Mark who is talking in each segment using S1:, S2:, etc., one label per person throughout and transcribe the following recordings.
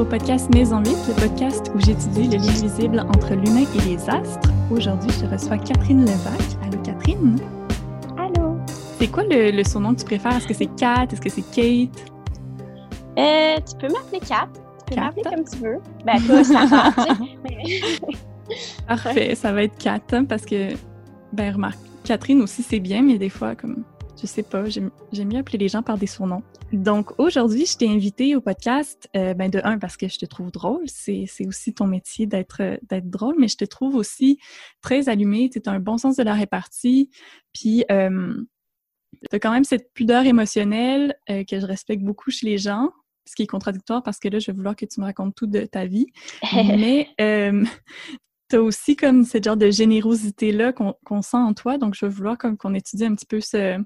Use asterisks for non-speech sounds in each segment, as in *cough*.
S1: Au podcast Maison 8, le podcast où j'étudie le lien visible entre l'humain et les astres. Aujourd'hui, je reçois Catherine Levac. Allô, Catherine?
S2: Allô?
S1: C'est quoi le, le surnom que tu préfères? Est-ce que c'est Kat? Est-ce que c'est Kate?
S2: Euh, tu peux m'appeler Kat. Tu peux
S1: Kat?
S2: m'appeler comme tu veux. Ben, toi, ça va,
S1: Parfait, ça va être Kat, hein, parce que, ben, remarque, Catherine aussi, c'est bien, mais des fois, comme, je sais pas, j'aime mieux appeler les gens par des surnoms. Donc, aujourd'hui, je t'ai invité au podcast, euh, ben, de un, parce que je te trouve drôle, c'est aussi ton métier d'être drôle, mais je te trouve aussi très allumée, tu as un bon sens de la répartie, puis euh, tu as quand même cette pudeur émotionnelle euh, que je respecte beaucoup chez les gens, ce qui est contradictoire parce que là, je vais vouloir que tu me racontes tout de ta vie, *laughs* mais euh, tu as aussi comme ce genre de générosité-là qu'on sent en toi. Donc, je vais vouloir comme qu'on étudie un petit peu ce...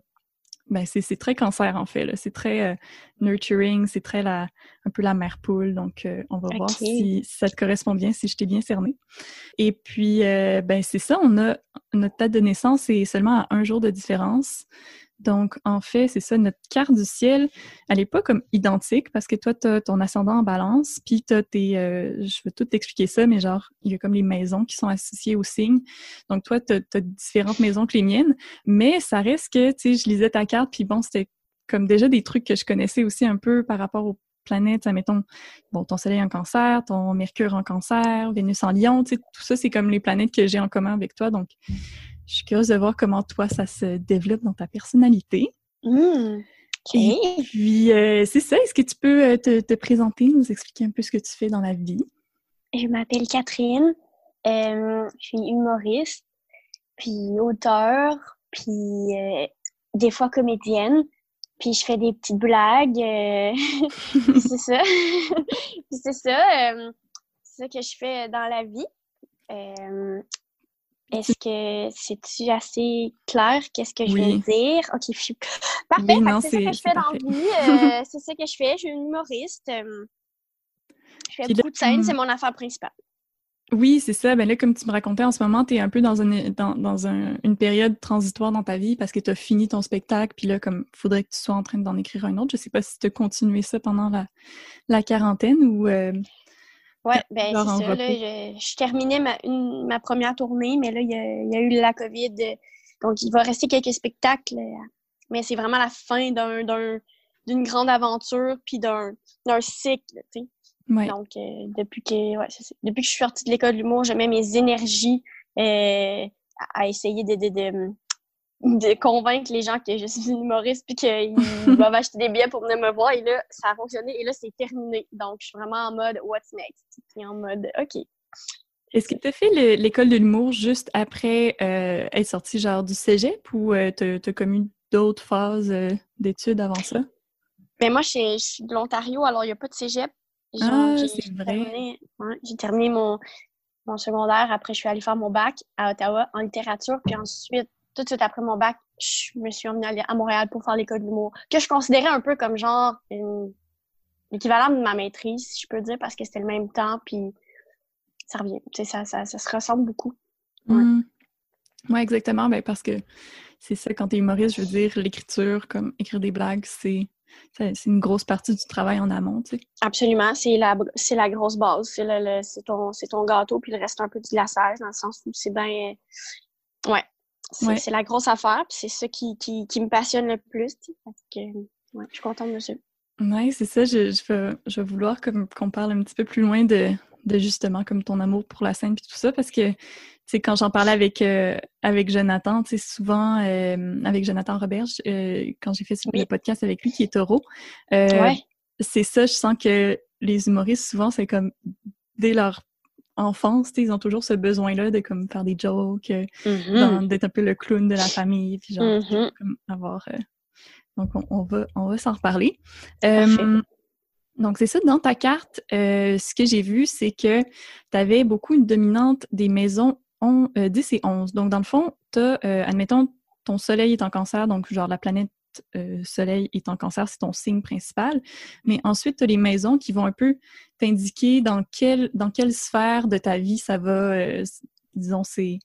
S1: Ben, c'est c'est très cancer, en fait. là. C'est très euh, nurturing, c'est très la, un peu la mère poule. Donc, euh, on va voir si ça te correspond bien, si je t'ai bien cerné. Et puis, euh, ben, c'est ça, on a notre date de naissance est seulement à un jour de différence. Donc, en fait, c'est ça, notre carte du ciel, elle n'est pas comme identique parce que toi, tu as ton ascendant en balance, puis tu as tes. euh, je vais tout t'expliquer ça, mais genre, il y a comme les maisons qui sont associées au signe. Donc, toi, tu as, différentes maisons que les miennes, mais ça reste que, tu sais, je lisais ta carte, puis bon, c'était comme déjà des trucs que je connaissais aussi un peu par rapport aux planètes, mettons, bon, ton Soleil en cancer, ton Mercure en cancer, Vénus en lion, tu sais, tout ça, c'est comme les planètes que j'ai en commun avec toi. Donc, je suis curieuse de voir comment toi, ça se développe dans ta personnalité.
S2: OK.
S1: Et puis, euh, c'est ça. Est-ce que tu peux euh, te, te présenter, nous expliquer un peu ce que tu fais dans la vie?
S2: Je m'appelle Catherine. Euh, je suis humoriste, puis auteur, puis euh, des fois comédienne. Puis je fais des petites blagues. *laughs* c'est ça. *laughs* Puis c'est ça. c'est ça que je fais dans la vie. Est-ce que c'est-tu assez clair? Qu'est-ce que je
S1: Oui.
S2: veux dire? OK, je suis... Parfait. C'est ça que je fais dans la vie. euh, *laughs* c'est ça que je fais. Je suis une humoriste. euh, je fais beaucoup de scènes. C'est mon affaire principale.
S1: Oui, c'est ça. Ben là, comme tu me racontais en ce moment, tu es un peu dans, une, dans, dans un- une période transitoire dans ta vie parce que tu as fini ton spectacle, puis là, comme faudrait que tu sois en train d'en écrire un autre. Je sais pas si tu as continué ça pendant la, la quarantaine ou. euh,
S2: Ouais, ben c'est ça. Là, je, je terminais ma, une- ma première tournée, mais là, il y a, il y a eu la COVID. euh, Donc, il va rester quelques spectacles. euh, Mais c'est vraiment la fin d'un, d'un- d'une grande aventure, puis d'un, d'un cycle, tu sais.
S1: ouais.
S2: Donc, euh, depuis que ouais, c'est depuis que je suis sortie de l'école de l'humour, je mets mes énergies euh, à, à essayer de, de, de, de convaincre les gens que je suis une humoriste puis qu'ils *laughs* doivent acheter des billets pour venir me voir. Et là, ça a fonctionné. Et là, c'est terminé. Donc, je suis vraiment en mode What's next? Puis en mode OK.
S1: Est-ce que tu as fait le- l'école de l'humour juste après euh, être sorti genre du cégep ou euh, tu as comme eu d'autres phases euh, d'études avant ça?
S2: Mais moi, je, suis- de l'Ontario, alors il n'y a pas de cégep.
S1: Ah, c'est vrai.
S2: terminé- J'ai terminé mon, mon secondaire. Après, je suis allée faire mon bac à Ottawa en littérature. Puis ensuite, tout de suite après mon bac, je me suis emmenée à- Montréal pour faire l'école de l'humour, que je considérais un peu comme genre une- l'équivalent de ma maîtrise, si je peux dire, parce que c'était le même temps. Puis ça revient. Tu sais, ça, ça, ça se ressemble beaucoup. Ouais.
S1: Mm. Ouais, exactement. Ben, parce que c'est ça, quand tu es humoriste, je veux dire, l'écriture, comme écrire des blagues, c'est c'est c'est une grosse partie du travail en amont, tu sais.
S2: Absolument, c'est la, c'est la grosse base. C'est le, le- c'est ton, c'est ton gâteau, puis le reste un peu du glaçage, dans le sens où c'est bien. Ouais. C'est,
S1: Ouais.
S2: la grosse affaire, puis c'est ça qui, qui, qui me passionne le plus. Fait que, ouais, je suis contente de ça.
S1: Ouais, c'est ça. Je, je, vais, je vais vouloir comme, qu'on parle un petit peu plus loin de, de justement comme ton amour pour la scène puis tout ça, parce que sais, quand j'en parlais avec, euh, avec Jonathan, tu sais, souvent euh, avec Jonathan Roberge, euh, quand j'ai fait
S2: Oui.
S1: le podcast avec lui qui est taureau,
S2: Ouais.
S1: c'est ça, je sens que les humoristes, souvent, c'est comme dès leur enfance, ils ont toujours ce besoin-là de comme faire des jokes, euh,
S2: Mhm.
S1: d'être un peu le clown de la famille, puis genre
S2: Mhm.
S1: comme avoir. euh, Donc on, on va on va s'en reparler. Euh, donc c'est ça dans ta carte. euh, ce que j'ai vu, c'est que tu avais beaucoup une dominante des maisons on- euh, 10 et 11. Donc dans le fond, tu as, admettons, ton soleil est en cancer, donc genre la planète euh, soleil est en cancer, c'est ton signe principal. Mais ensuite, tu as les maisons qui vont un peu t'indiquer dans quelle, dans quelle sphère de ta vie ça va, euh, disons, ces,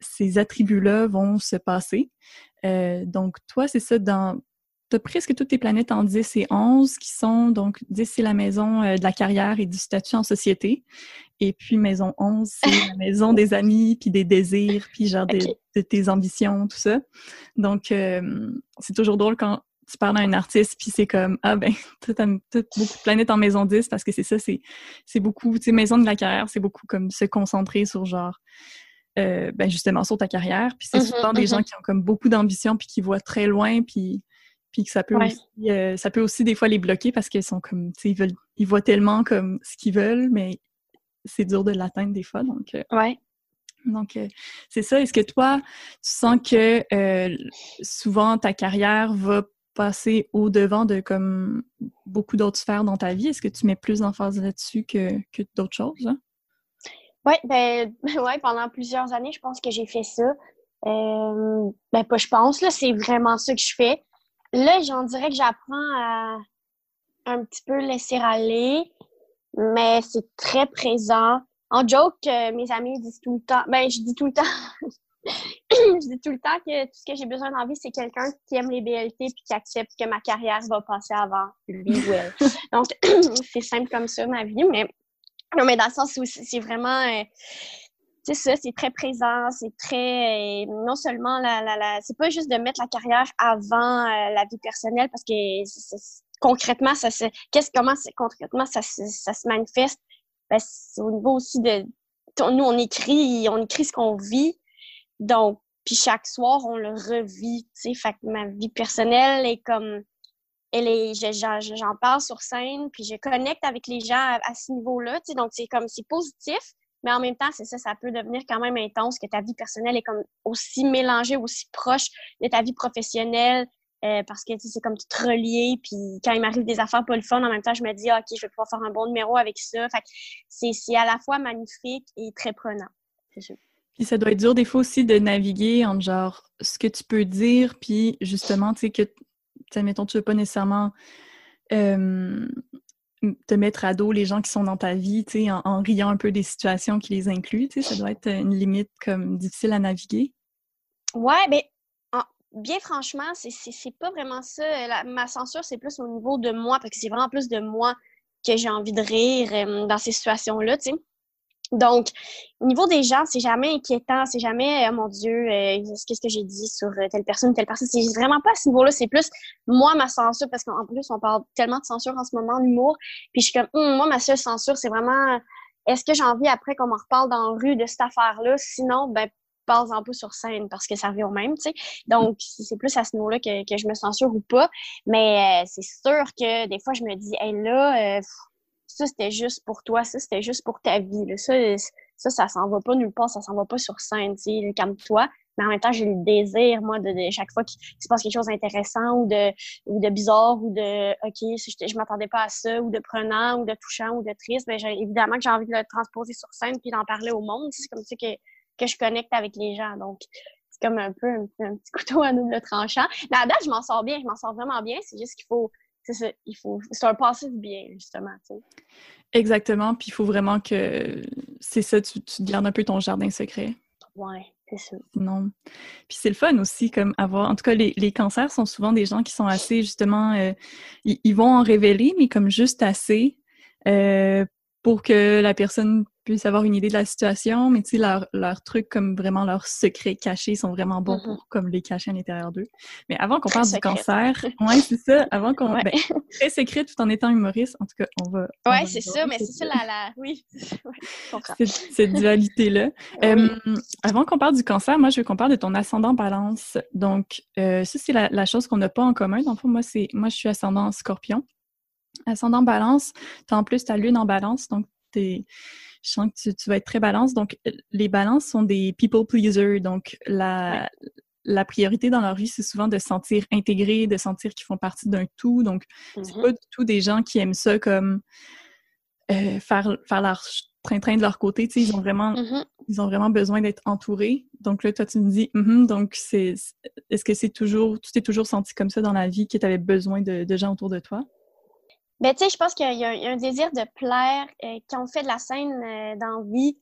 S1: ces attributs-là vont se passer. Euh, donc, toi, c'est ça, dans as presque toutes tes planètes en 10 et 11 qui sont, donc 10 c'est la maison euh, de la carrière et du statut en société. Et puis maison 11, c'est la *laughs* maison des amis, puis des désirs, puis genre de tes ambitions, tout ça. Donc, euh, c'est toujours drôle quand tu parles à un artiste, puis c'est comme, ah ben, *laughs* tu as, beaucoup de planètes en maison 10, parce que c'est ça, c'est beaucoup, tu sais, maison de la carrière, c'est beaucoup comme se concentrer sur genre euh, ben justement sur ta carrière. Puis c'est mm-hmm, souvent des gens mm-hmm. qui ont comme beaucoup d'ambition puis qui voient très loin puis puis que ça peut aussi euh, ça peut aussi des fois les bloquer parce qu'ils sont comme tu sais ils veulent ils voient tellement comme ce qu'ils veulent mais c'est dur de l'atteindre des fois donc
S2: euh, ouais.
S1: Donc, c'est ça. Est-ce que toi, tu sens que souvent ta carrière va passer au-devant de comme beaucoup d'autres sphères dans ta vie? Est-ce que tu mets plus d'emphase là-dessus que, que d'autres choses? Hein?
S2: Oui, ben, *laughs* ouais, pendant plusieurs années, je pense que j'ai fait ça. Euh, ben, pas je pense, là, c'est vraiment ça que je fais. Là, j'en dirais que j'apprends à un petit peu laisser aller, mais c'est très présent. En joke, euh, mes amis disent tout le temps, ben, je dis tout le temps, *coughs* je dis tout le temps que tout ce que j'ai besoin dans la vie, c'est quelqu'un qui aime les BLT puis qui accepte que ma carrière va passer avant lui ou elle. *laughs* Donc, *coughs* c'est simple comme ça, ma vie, mais non, mais dans le sens où c'est vraiment. Euh, c'est ça, c'est très présent, c'est très. Euh, non seulement la. la, la c'est pas juste de mettre la carrière avant euh, la vie personnelle, parce que concrètement, ça se. Qu'est-ce, comment concrètement ça, ça se manifeste? Ben, c'est au niveau aussi de. Nous, on écrit, on écrit ce qu'on vit. Donc, puis chaque soir, on le revit, tu sais. Fait que ma vie personnelle est comme j'en parle sur scène, puis je connecte avec les gens à, ce niveau-là, tu sais, donc c'est comme, c'est positif, mais en même temps, c'est ça, ça peut devenir quand même intense, que ta vie personnelle est comme aussi mélangée, aussi proche de ta vie professionnelle, euh, parce que c'est comme tout relié, puis quand il m'arrive des affaires pas le en même temps, je me dis, OK, je vais pouvoir faire un bon numéro avec ça. Fait c'est à la fois magnifique et très prenant.
S1: Puis ça doit être dur des fois aussi de naviguer entre genre ce que tu peux dire, puis justement, tu sais, que mettons, tu veux pas nécessairement te mettre à dos les gens qui sont dans ta vie, sais, en, riant un peu des situations qui les incluent, ça doit être une limite comme difficile à naviguer.
S2: Ouais, ben, bien franchement, c'est pas vraiment ça. ma censure, c'est plus au niveau de moi, parce que c'est vraiment plus de moi que j'ai envie de rire dans ces situations-là, tu sais. Donc, au niveau des gens, c'est jamais inquiétant, c'est jamais, oh mon Dieu, euh, qu'est-ce que j'ai dit sur euh, telle personne, telle personne. C'est vraiment pas à ce niveau-là. C'est plus moi, ma censure, parce qu'en plus, on parle tellement de censure en ce moment, l'humour. Puis je suis comme, hum, moi, ma seule censure, c'est vraiment, est-ce que j'ai envie après qu'on m'en reparle dans la rue de cette affaire-là? Sinon, ben, parle-en pas sur scène parce que ça revient au même, tu sais. Donc, c'est plus à ce niveau-là que, que, je me censure ou pas. Mais euh, c'est sûr que des fois, je me dis, hé, là, ça, c'était juste pour toi, ça, c'était juste pour ta vie. Là. Ça, ça, ça s'en va pas nulle part, ça s'en va pas sur scène, tu sais, comme toi. Mais en même temps, j'ai le désir, moi, de, chaque fois qu'il se passe quelque chose d'intéressant ou de, ou de bizarre ou de OK, je, je m'attendais pas à ça, ou de prenant ou de touchant ou de triste, ben, évidemment que j'ai envie de le transposer sur scène puis d'en parler au monde. C'est comme ça que, que je connecte avec les gens. Donc, c'est comme un peu un, petit couteau à double tranchant. Mais à date, je m'en sors bien, je m'en sors vraiment bien. C'est juste qu'il faut c'est il faut c'est un passif bien justement
S1: exactement puis il faut vraiment que c'est ça tu, tu gardes un peu ton jardin secret.
S2: Ouais c'est ça.
S1: Non. Puis c'est le fun aussi comme avoir en tout cas les, les cancers sont souvent des gens qui sont assez justement euh, ils, vont en révéler mais comme juste assez euh, pour que la personne puissent avoir une idée de la situation, mais tu sais, leurs leur trucs, comme vraiment leurs secrets cachés, sont vraiment bons mm-hmm. pour comme les cacher à l'intérieur d'eux. Mais avant qu'on parle du cancer, *laughs* ouais, c'est ça, avant qu'on... Ouais. Ben, très secret tout en étant humoriste, en tout cas, on va...
S2: Ouais, c'est ça, mais c'est ça la... la... Oui, *laughs*
S1: cette, cette dualité-là. *laughs* avant qu'on parle du cancer, moi, je veux qu'on parle de ton ascendant balance. Donc, euh, ça, c'est la, la, chose qu'on n'a pas en commun. Dans le fond, moi, c'est moi, je suis ascendant scorpion. Ascendant balance, as en plus ta lune en balance, donc t'es je sens que tu, vas être très balance. Donc, euh, les balances sont des people pleasers. Donc, la, la priorité dans leur vie, c'est souvent de se sentir intégrés, de sentir qu'ils font partie d'un tout. Donc, c'est mm-hmm. pas du tout des gens qui aiment ça comme euh, faire, faire leur train-train de leur côté. ils ont vraiment, mm-hmm. ils ont vraiment besoin d'être entourés. Donc là, toi, tu me dis, mm-hmm, donc c'est, est-ce que c'est toujours, tu t'es toujours senti comme ça dans la vie, que tu avais besoin de, de gens autour de toi?
S2: Ben, tu sais, je pense qu'il y, a un désir de plaire. Euh, quand on fait de la scène euh, dans vie,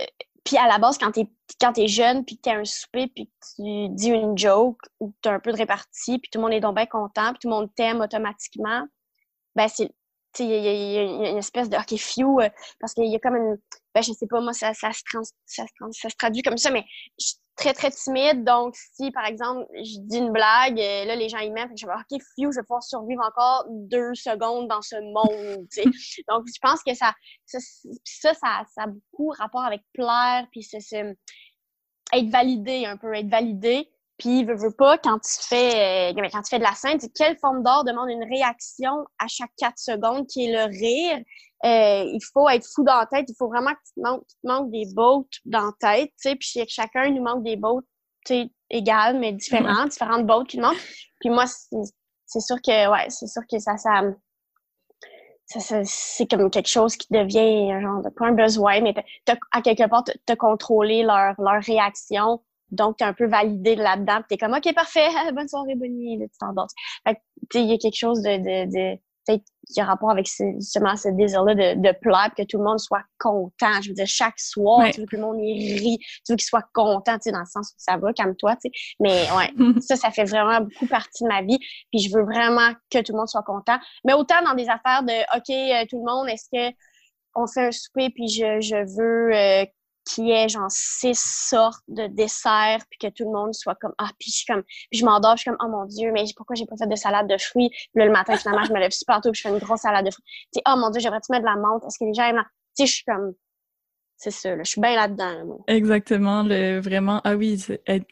S2: euh, puis à la base, quand t'es quand es jeune, puis que t'es un souper, puis que tu dis une joke, ou que t'as un peu de répartie, puis tout le monde est donc bien content, puis tout le monde t'aime automatiquement, ben c'est il y, a une espèce de OK, few, euh, parce qu'il y a comme une. Ben, je sais pas, moi, ça, ça, se ça, se traduit comme ça, mais très, très timide. Donc, si, par exemple, je dis une blague, euh, là, les gens y mettent, je vais OK, few, je vais pouvoir survivre encore deux secondes dans ce monde. *laughs* donc, je pense que ça ça, ça, ça, a beaucoup rapport avec plaire, puis être validé un peu, être validé. Puis, veux, veux pas, quand tu fais, euh, quand tu fais de la scène, quelle forme d'art demande une réaction à chaque quatre secondes, qui est le rire. Euh, il faut être fou dans la tête. Il faut vraiment que tu te manques, des boats dans la tête, tu sais. Puis chacun nous manque des sais, égales, mais différentes, différentes boats qui nous manquent. Puis moi, c'est sûr que, ouais, c'est sûr que ça, ça, ça, c'est comme quelque chose qui devient genre pas un besoin, mais à quelque part, te contrôler leur, leur réaction donc, tu es un peu validé là-dedans. Tu es comme, OK, parfait, *laughs* bonne soirée, Bonnie, là, tu t'endors. Fait il y a quelque chose de, de, de peut-être qui a rapport avec ce, justement ce désir-là de, de plaire, que tout le monde soit content. Je veux dire, chaque soir, tu veux que le monde y rit, tu veux qu'il soit content, tu sais, dans le sens où ça va, calme-toi, tu sais. Mais ouais, *laughs* ça, ça fait vraiment beaucoup partie de ma vie. Puis je veux vraiment que tout le monde soit content. Mais autant dans des affaires de, OK, euh, tout le monde, est-ce que on fait un souper, puis je, je veux euh, qui est genre six sortes de desserts puis que tout le monde soit comme ah puis je suis comme puis je m'endors je suis comme oh mon dieu mais pourquoi j'ai pas fait de salade de fruits? Puis là, le matin finalement je me lève super tôt puis je fais une grosse salade de fruits. Tu oh mon dieu j'aimerais tu mettre de la menthe? Est-ce que les gens aiment tu sais je suis comme c'est ça, là, je suis bien là-dedans.
S1: Exactement, le, vraiment, ah oui,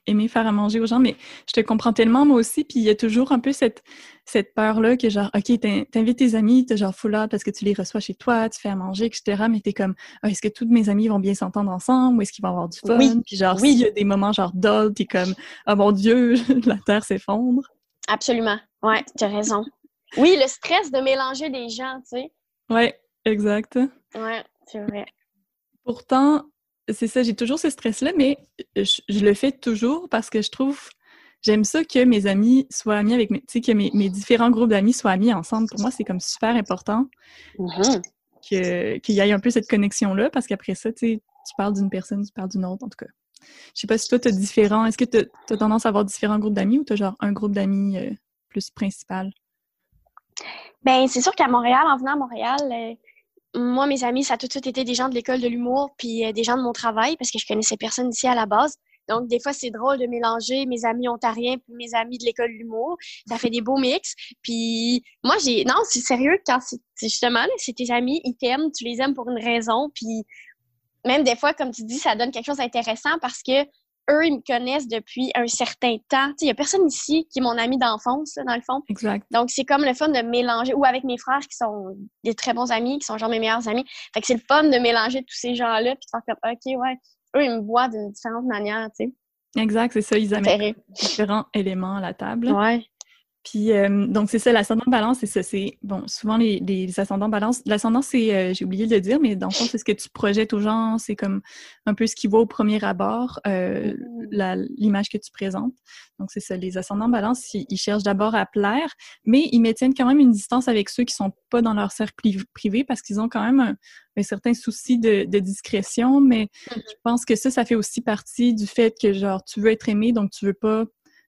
S1: aimer faire à manger aux gens, mais je te comprends tellement moi aussi, puis il y a toujours un peu cette, cette peur-là que genre, OK, t'invites tes amis, t'es genre full parce que tu les reçois chez toi, tu fais à manger, etc., mais t'es comme, ah, est-ce que tous mes amis vont bien s'entendre ensemble, ou est-ce qu'ils vont avoir du fun? Oui. Puis genre, oui. s'il y a des moments genre dull, t'es comme, ah mon Dieu, *laughs* la terre s'effondre.
S2: Absolument, ouais, tu as raison. Oui, le stress de mélanger des gens, tu sais.
S1: Ouais, exact.
S2: Ouais, c'est vrai.
S1: Pourtant, c'est ça, j'ai toujours ce stress-là, mais je, le fais toujours parce que je trouve, j'aime ça que mes amis soient amis avec mes, tu sais, que mes, différents groupes d'amis soient amis ensemble. Pour moi, c'est comme super important mm-hmm. qu'il y ait un peu cette connexion-là parce qu'après ça, tu sais, tu parles d'une personne, tu parles d'une autre, en tout cas. Je sais pas si toi, tu as différent. Est-ce que tu as, tendance à avoir différents groupes d'amis ou tu as genre un groupe d'amis euh, plus principal?
S2: Ben, c'est sûr qu'à Montréal, en venant à Montréal, euh, moi, mes amis, ça a tout de suite été des gens de l'école de l'humour, puis euh, des gens de mon travail, parce que je connaissais personne ici à la base. Donc, des fois, c'est drôle de mélanger mes amis ontariens puis mes amis de l'école de l'humour. Ça fait des beaux mix. Puis, moi, j'ai... Non, c'est sérieux, quand c'est justement, c'est tes amis, ils t'aiment, tu les aimes pour une raison. Puis, même des fois, comme tu dis, ça donne quelque chose d'intéressant parce que eux, ils me connaissent depuis un certain temps. Il n'y a personne ici qui est mon ami d'enfance, dans le fond.
S1: Exact.
S2: Donc, c'est comme le fun de mélanger, ou avec mes frères qui sont des très bons amis, qui sont genre mes meilleurs amis. Fait que c'est le fun de mélanger tous ces gens-là, puis de faire comme, OK, ouais, eux, ils me voient d'une différente manière, tu sais.
S1: Exact, c'est ça, ils amènent différents éléments à la table.
S2: Ouais.
S1: Puis, euh, donc, c'est ça, l'ascendant balance, c'est ça. C'est, bon, souvent, les, les ascendants balance, l'ascendant, c'est, euh, j'ai oublié de le dire, mais dans le fond, c'est ce que tu projettes aux gens, c'est comme un peu ce qui voit au premier abord, euh, mmh. l'image que tu présentes. Donc, c'est ça, les ascendants balance, ils, cherchent d'abord à plaire, mais ils maintiennent quand même une distance avec ceux qui sont pas dans leur cercle privé parce qu'ils ont quand même un, certain souci de, de discrétion, mais mmh je pense que ça, ça fait aussi partie du fait que, genre, tu veux être aimé, donc tu veux pas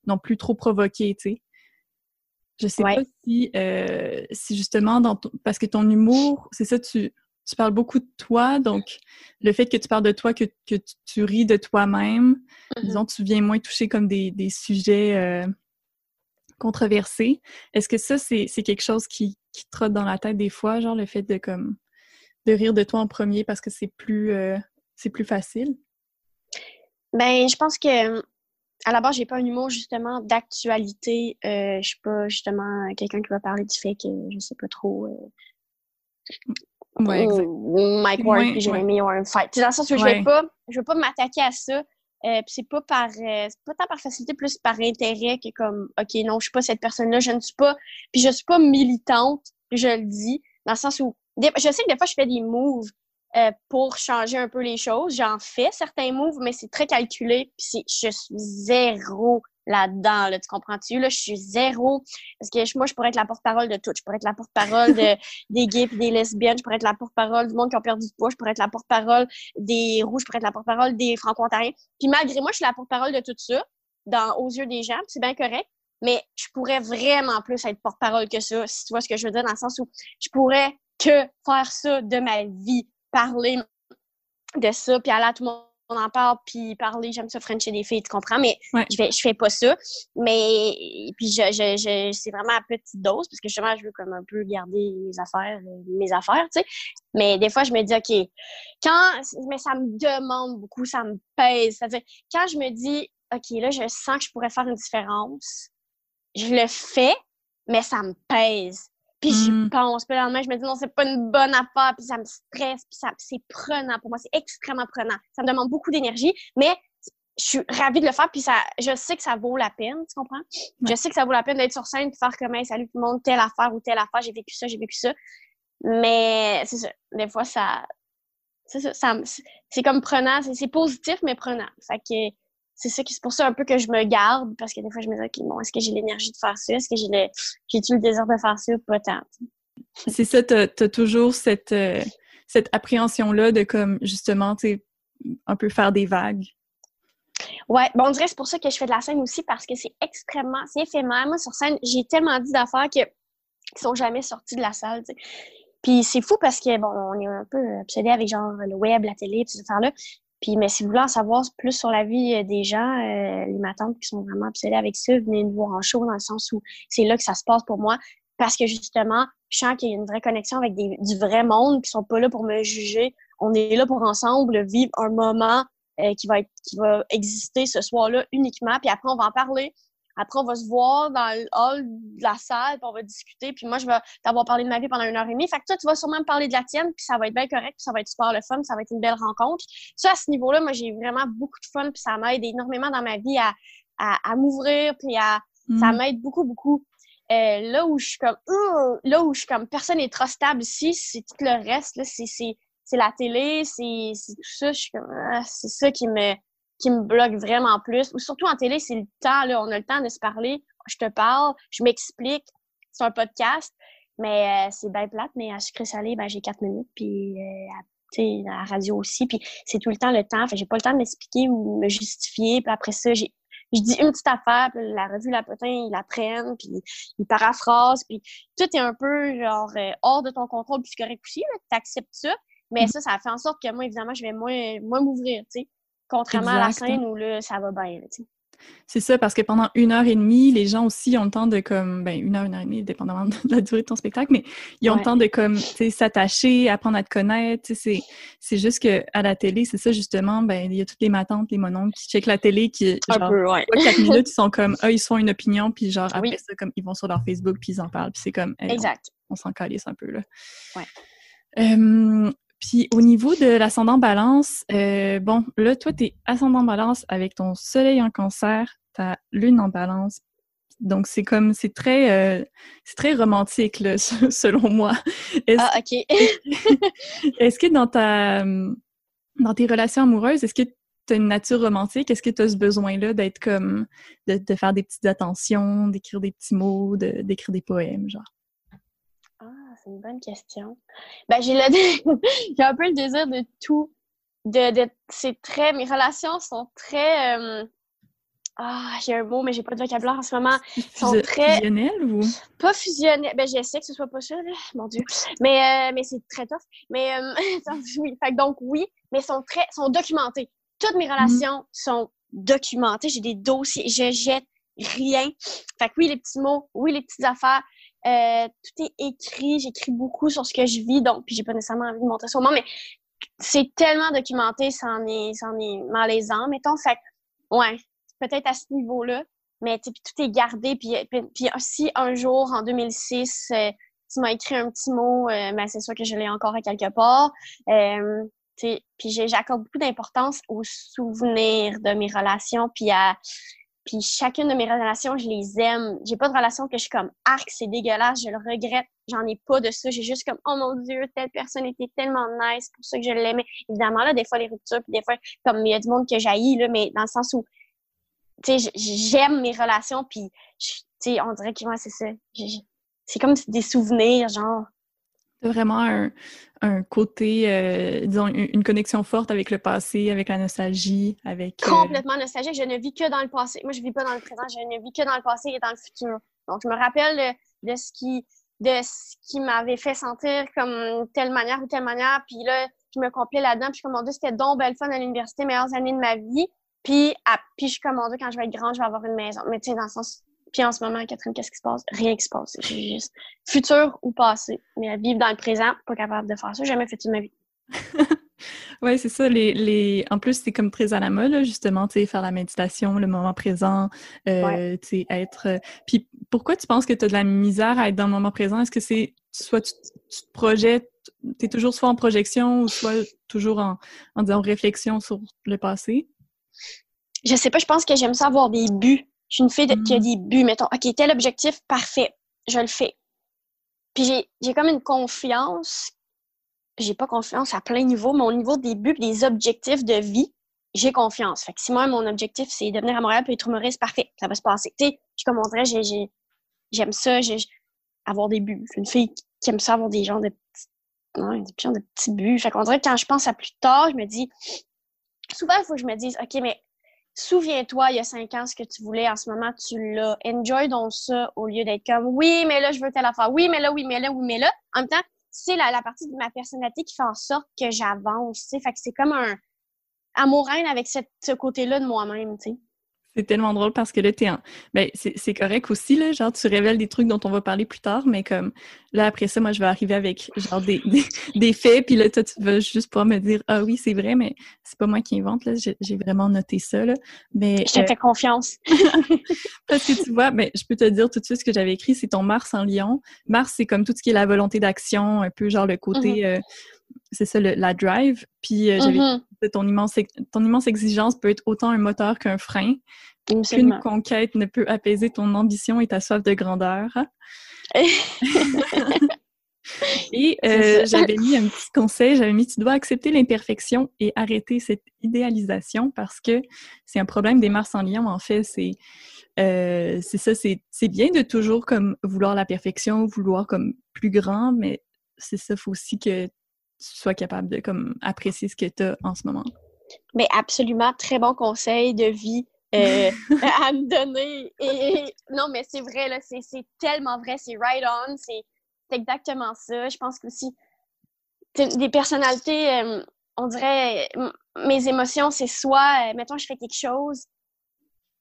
S1: non plus trop provoquer, tu sais. Je sais pas si, euh, si justement, dans parce que ton humour, c'est ça, tu, tu parles beaucoup de toi, donc le fait que tu parles de toi, que, que tu, ris de toi-même, mm-hmm. disons, tu viens moins toucher comme des, des sujets euh, controversés. Est-ce que ça, c'est quelque chose qui, qui trotte dans la tête des fois, genre le fait de comme de rire de toi en premier parce que c'est plus euh, c'est plus facile?
S2: Ben, je pense que à la base, j'ai pas un humour justement d'actualité. Euh, je suis pas justement quelqu'un qui va parler du fait que je sais pas trop. Euh,
S1: ouais.
S2: Mike Ward et Jérémy ont un fight. dans le sens où je vais pas, je vais pas m'attaquer à ça. Euh, c'est pas par euh, pas tant par facilité, plus par intérêt que comme OK, non, je suis pas cette personne-là, je ne suis pas. Puis je suis pas militante, je le dis, dans le sens où je sais que des fois je fais des moves euh, pour changer un peu les choses. J'en fais certains moves, mais c'est très calculé. Puis je suis zéro là-dedans, là, tu comprends-tu? Là, je suis zéro. Parce que moi, je pourrais être la porte-parole de tout. Je pourrais être la porte-parole de, *laughs* des gays et des lesbiennes. Je pourrais être la porte-parole du monde qui a perdu du poids. Je pourrais être la porte-parole des rouges. Je pourrais être la porte-parole des franco-ontariens. Puis malgré moi, je suis la porte-parole de tout ça, dans, aux yeux des gens. C'est bien correct. Mais je pourrais vraiment plus être porte-parole que ça, si tu vois ce que je veux dire, dans le sens où je pourrais que faire ça de ma vie, parler de ça, puis aller à tout le monde on en parle, puis parler, j'aime ça frencher des filles, tu comprends? Mais je, fais, je fais pas ça. Mais puis je, je, je c'est vraiment à petite dose, parce que justement, je veux comme un peu garder mes affaires, mes affaires, tu sais. Mais des fois, je me dis, OK, quand, mais ça me demande beaucoup, ça me pèse. C'est-à-dire, quand je me dis, OK, là, je sens que je pourrais faire une différence, je le fais, mais ça me pèse. Puis j'y mm. pense. Puis le lendemain, je me dis non, c'est pas une bonne affaire. Puis ça me stresse. Puis ça, c'est prenant pour moi. C'est extrêmement prenant. Ça me demande beaucoup d'énergie. Mais je suis ravie de le faire. Puis ça, je sais que ça vaut la peine. Tu comprends? Je sais que ça vaut la peine d'être sur scène et faire comme hey, salut tout le monde, telle affaire ou telle affaire. J'ai vécu ça, j'ai vécu ça. Mais c'est ça. Des fois, ça. C'est ça. ça c'est comme prenant. C'est positif, mais prenant. Fait que c'est ça c'est pour ça un peu que je me garde parce que des fois je me dis ok bon est-ce que j'ai l'énergie de faire ça? Est-ce que j'ai le j'ai le désir de faire ça pas tant?
S1: C'est ça tu as, toujours cette euh, cette appréhension là de comme justement tu un peu faire des vagues.
S2: Ouais bon on dirait c'est pour ça que je fais de la scène aussi parce que c'est extrêmement c'est éphémère. Moi sur scène j'ai tellement dit d'affaires que qui sont jamais sorties de la salle Puis c'est fou parce que, bon, on est un peu obsédé avec genre le web, la télé, tout ces affaires-là. Puis, mais si vous voulez en savoir plus sur la vie euh, des gens, euh, les matantes qui sont vraiment obsédées avec ça, venez nous voir en show dans le sens où c'est là que ça se passe pour moi. Parce que justement, je sens qu'il y a une vraie connexion avec des, du vrai monde qui sont pas là pour me juger. On est là pour ensemble vivre un moment euh, qui va être, qui va exister ce soir-là uniquement. Puis après, on va en parler. Après, on va se voir dans le hall de la salle, puis on va discuter. Puis moi, je vais t'avoir parlé de ma vie pendant une heure et demie. Fait que toi, tu vas sûrement me parler de la tienne, puis ça va être bien correct, puis ça va être super le fun, ça va être une belle rencontre. Ça, à ce niveau-là, moi, j'ai vraiment beaucoup de fun, puis ça m'aide énormément dans ma vie à, à, m'ouvrir, puis à, ça mm. m'aide beaucoup, beaucoup. Euh, là où je suis comme, là où je suis comme, personne n'est trop stable ici, c'est tout le reste, là, c'est la télé, c'est tout ça. Je suis comme, ah, c'est ça qui me, qui me bloque vraiment plus. Ou surtout en télé, c'est le temps, là, on a le temps de se parler. Je te parle, je m'explique. C'est un podcast, mais euh, c'est bien plate, mais à sucré salé, ben, j'ai quatre minutes, puis euh, à, à la radio aussi, puis c'est tout le temps le temps. Fait j'ai pas le temps de m'expliquer ou me justifier, puis après ça, j'ai je dis une petite affaire, puis la revue La Potin, ils la prennent, puis ils paraphrasent, puis tout est un peu genre euh, hors de ton contrôle, puis c'est correct aussi, tu acceptes ça, mais mm. ça, ça fait en sorte que moi, évidemment, je vais moins, moins m'ouvrir, tu sais. Contrairement à la scène où là, ça va bien.
S1: C'est ça, parce que pendant une heure et demie, les gens aussi ont le temps de comme, ben, une heure, une heure et demie, dépendamment de la durée de ton spectacle, mais ils ont le temps de comme, s'attacher, apprendre à te connaître. C'est, c'est juste que à la télé, c'est ça justement, ben, il y a toutes les matantes, les mononcles qui checkent la télé, qui, genre, Un peu, ouais. quatre minutes, *laughs* ils sont comme, eux, ils font une opinion, puis genre, après ça, comme, ils vont sur leur Facebook, puis ils en parlent, puis c'est comme,
S2: exact.
S1: On, s'en calisse un peu, là.
S2: Ouais.
S1: Puis au niveau de l'ascendant balance, euh, bon, là, toi, tu es ascendant balance avec ton soleil en cancer, ta lune en balance. Donc, c'est comme, c'est très, euh, c'est très romantique, là, *laughs* selon moi.
S2: Ah, OK. *laughs*
S1: est-ce que dans ta, dans tes relations amoureuses, est-ce que tu as une nature romantique? Est-ce que tu as ce besoin-là d'être comme, de, de, faire des petites attentions, d'écrire des petits mots, d'écrire des poèmes, genre?
S2: C'est une bonne question. Ben, j'ai le *laughs* j'ai un peu le désir de tout. De, de... C'est très. Mes relations sont très. Euh, ah, j'ai un mot, mais j'ai pas de vocabulaire en ce moment.
S1: sont très. Fusionnelles ou?
S2: Pas fusionnelles. Ben, j'essaie que ce soit pas ça, là. Mon Dieu. Mais, euh, mais c'est très tough. Mais, euh... *laughs* oui. Fait donc, oui, mais sont très. sont documentées. Toutes mes relations sont documentées. J'ai des dossiers. Je jette rien. Fait que oui, les petits mots, oui, les petites affaires, euh, tout est écrit, j'écris beaucoup sur ce que je vis, donc puis j'ai pas nécessairement envie de montrer ça au monde, mais c'est tellement documenté, c'en est, c'en est malaisant, mettons. Fait ouais, peut-être à ce niveau-là, mais puis tout est gardé. Puis, puis, si un jour, en 2006, euh, tu m'as écrit un petit mot, euh, ben, c'est sûr que je l'ai encore à quelque part. Euh, puis j'accorde beaucoup d'importance aux souvenirs de mes relations, puis à puis chacune de mes relations, je les aime. J'ai pas de relation que je suis comme arc, c'est dégueulasse, je le regrette. J'en ai pas de ça. J'ai juste comme oh mon dieu, telle personne était tellement nice, pour ça que je l'aimais. Évidemment là, des fois les ruptures, puis des fois comme il y a du monde que j'haïs là, mais dans le sens où tu sais, j'aime mes relations, puis, tu sais, on dirait que moi, c'est ça. C'est comme des souvenirs, genre.
S1: Vraiment un, un côté, euh, disons, une, connexion forte avec le passé, avec la nostalgie, avec...
S2: Euh, Complètement nostalgique. Je ne vis que dans le passé. Moi, je vis pas dans le présent. Je ne vis que dans le passé et dans le futur. Donc, je me rappelle de, ce qui de ce qui m'avait fait sentir comme telle manière ou telle manière. Puis là, je me complais là-dedans. Puis je Dieu, c'était donc belle à l'université, meilleures années de ma vie. Puis, à, puis je Dieu, quand je vais être grande, je vais avoir une maison. Mais tu sais, dans le sens, puis en ce moment, Catherine, qu'est-ce qui se passe? Rien qui se passe. C'est juste futur ou passé. Mais à vivre dans le présent, pas capable de faire ça. J'ai jamais fait de ma vie. *laughs*
S1: oui, c'est ça. Les, les... En plus, c'est comme très à la mode, justement, tu sais, faire la méditation, le moment présent, euh, tu sais, être... Euh, puis pourquoi tu penses que tu as de la misère à être dans le moment présent? Est-ce que c'est soit tu, te projettes, tu es toujours soit en projection ou soit toujours en, en réflexion sur le passé?
S2: Je sais pas, je pense que j'aime ça avoir des buts je suis une fille qui a mm. des buts, mettons. OK, tel objectif, parfait, je le fais. Puis j'ai comme une confiance. J'ai pas confiance à plein niveau, mais au niveau des buts, des objectifs de vie, j'ai confiance. Fait que si moi, mon objectif, c'est de venir à Montréal puis être humoriste, parfait, ça va se passer. Tu sais, je comme on dirait, j'aime ça, j'ai avoir des buts. Je suis une fille qui aime ça avoir des gens de petits, non, des gens de petits buts. Fait qu'on dirait que quand je pense à plus tard, je me dis, souvent, il faut que je me dise, OK, mais souviens-toi, il y a cinq ans, ce que tu voulais, en ce moment, tu l'as. Enjoy donc ça au lieu d'être comme oui, mais là, je veux telle affaire. Oui, mais là, oui, mais là, oui, mais là. En même temps, c'est la, partie de ma personnalité qui fait en sorte que j'avance. Fait que c'est comme un amour avec ce côté-là de moi-même, tu sais.
S1: C'est tellement drôle parce que là, t'es en... Ben, c'est correct aussi, là, genre, tu révèles des trucs dont on va parler plus tard, mais comme, là, après ça, moi, je vais arriver avec, genre, des, des, *laughs* faits, puis là, toi, tu vas juste pouvoir me dire, ah oui, c'est vrai, mais c'est pas moi qui invente, là, j'ai vraiment noté ça, là, mais...
S2: Je te euh, fais confiance. *laughs*
S1: parce que tu vois, ben, je peux te dire tout de suite ce que j'avais écrit, c'est ton Mars en Lion. Mars, c'est comme tout ce qui est la volonté d'action, un peu, genre, le côté... Mm-hmm. Euh, c'est ça, la drive. Puis euh, j'avais mm-hmm. Ton immense, ton immense exigence peut être autant un moteur qu'un frein. Aucune conquête ne peut apaiser ton ambition et ta soif de grandeur. *laughs* et euh, j'avais mis un petit conseil, j'avais mis tu dois accepter l'imperfection et arrêter cette idéalisation parce que c'est un problème des Mars en lion en fait, c'est euh, c'est ça, c'est bien de toujours comme vouloir la perfection, vouloir comme plus grand, mais c'est ça, faut aussi que sois capable de comme apprécier ce que tu as en ce moment.
S2: Mais absolument, très bon conseil de vie euh, *laughs* à me donner. Et, non, mais c'est vrai, là, c'est tellement vrai, c'est right on, c'est exactement ça. Je pense que aussi, des personnalités, euh, on dirait, mes émotions, c'est soit, euh, mettons, je fais quelque chose,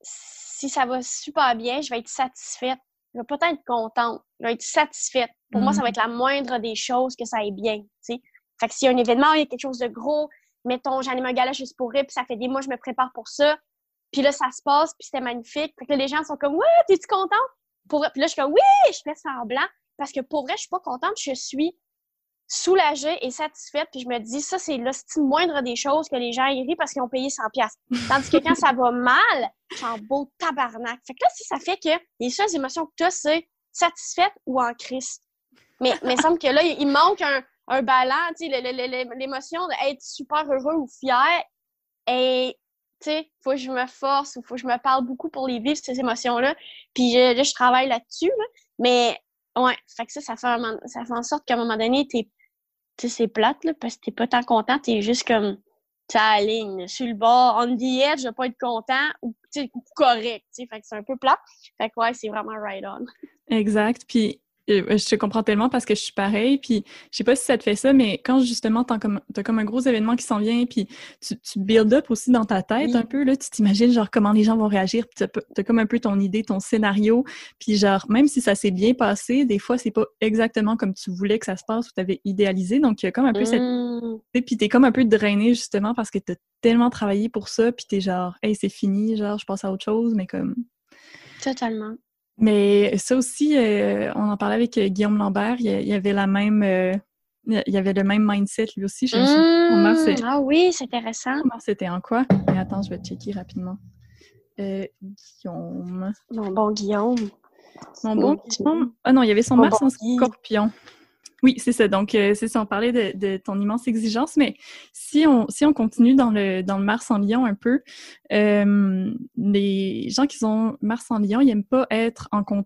S2: si ça va super bien, je vais être satisfaite. Je vais peut-être être contente. Je vais être satisfaite. Pour moi, ça va mm-hmm. être la moindre des choses que ça aille bien. sais fait que s'il y a un événement, il y a quelque chose de gros, mettons, j'anime un gala juste pour rire, puis ça fait des mois je me prépare pour ça. Puis là, ça se passe, puis c'était magnifique. Fait que les gens sont comme, ouais, t'es-tu contente? Pour... Puis là, je suis comme, oui, je fais semblant. Parce que pour vrai, je suis pas contente, je suis soulagée et satisfaite. Puis je me dis, ça, c'est le moindre des choses que les gens rient parce qu'ils ont payé 100$. Tandis que quand ça va mal, je suis en beau tabarnak. Fait que là, ça fait que les seules émotions que tu as, c'est satisfaite ou en crise. Mais, il semble que là, il manque un, un ballon, l'émotion d'être super heureux ou fier. Et, tu sais, faut que je me force ou faut que je me parle beaucoup pour les vivre, ces émotions-là. Puis là, je travaille là-dessus, Mais, ouais, fait que ça, ça fait, ça fait en sorte qu'à un moment donné, t'es, tu c'est plate, parce que t'es pas tant content, t'es juste comme, tu la ligne, sur le bord, on dit edge, je vais pas être content ou, correct, tu sais. Fait que c'est un peu plat. Fait que, ouais, c'est vraiment right on.
S1: Exact. Puis, je te comprends tellement parce que je suis pareil. Puis je sais pas si ça te fait ça, mais quand justement t'as comme, as comme un gros événement qui s'en vient, puis tu, tu build up aussi dans ta tête un peu, là, tu t'imagines genre comment les gens vont réagir, puis t'as as comme un peu ton idée, ton scénario. Puis genre, même si ça s'est bien passé, des fois c'est pas exactement comme tu voulais que ça se passe ou t'avais idéalisé. Donc il y a comme un peu cette. Mmh. Puis t'es comme un peu drainé justement parce que t'as tellement travaillé pour ça, puis t'es genre, hey, c'est fini, genre, je passe à autre chose, mais comme.
S2: Totalement.
S1: Mais ça aussi, euh, on en parlait avec euh, Guillaume Lambert, il y avait la même, euh, il y avait le même mindset lui aussi. Je
S2: mmh, ah oui, c'est intéressant.
S1: c'était en quoi? Mais attends, je vais checker rapidement. Guillaume.
S2: Mon bon Guillaume.
S1: Mon bon Guillaume. Ah non, il y avait son Mars en scorpion. Oui, c'est ça. Donc, euh, c'est ça, on parlait de, ton immense exigence, mais si on, si on continue dans le, dans le Mars en Lion un peu, euh, les gens qui ont Mars en Lion, ils n'aiment pas être en contrôle.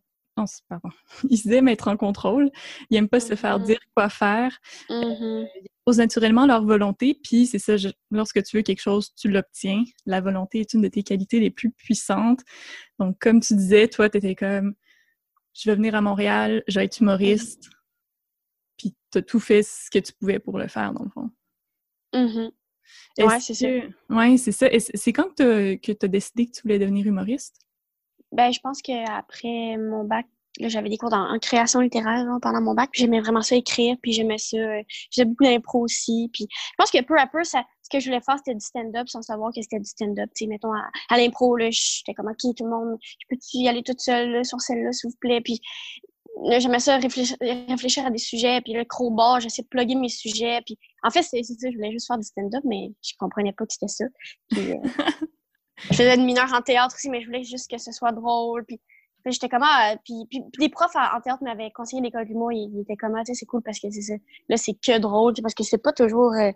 S1: pardon. *laughs* Ils aiment être en contrôle. Ils n'aiment pas se faire mm-hmm. dire quoi faire. Mm-hmm. ils posent naturellement leur volonté. Puis, c'est ça, lorsque tu veux quelque chose, tu l'obtiens. La volonté est une de tes qualités les plus puissantes. Donc, comme tu disais, toi, tu étais comme je vais venir à Montréal, je vais être humoriste. Puis tu as tout fait ce que tu pouvais pour le faire, dans le fond.
S2: Mm-hmm. Oui, c'est ça.
S1: Oui, c'est ça. c'est quand que tu as décidé que tu voulais devenir humoriste?
S2: Ben, je pense qu'après mon bac, j'avais des cours en, création littéraire pendant mon bac, j'aimais vraiment ça écrire, puis j'aimais ça. Euh, j'aimais beaucoup l'impro aussi. Puis je pense que peu à peu, ça, ce que je voulais faire, c'était du stand-up sans savoir que c'était du stand-up. Tu sais, mettons, à, l'impro, là, j'étais comme, OK, tout le monde, je peux-tu y aller toute seule sur celle-là, s'il vous plaît? Puis j'aimais ça réfléchir, réfléchir, à des sujets, puis le crowbar, j'essayais de plugger mes sujets. Puis en fait, c'est ça, je voulais juste faire du stand-up, mais je comprenais pas que c'était ça. Puis, euh, *laughs* je faisais une mineure en théâtre aussi, mais je voulais juste que ce soit drôle. Puis j'étais comme, ah, puis, puis, les profs en, théâtre m'avaient conseillé l'école du mois, ils, étaient comme, ah, tu sais, c'est cool parce que c'est ça. Là, c'est que drôle, parce que c'est pas toujours, euh,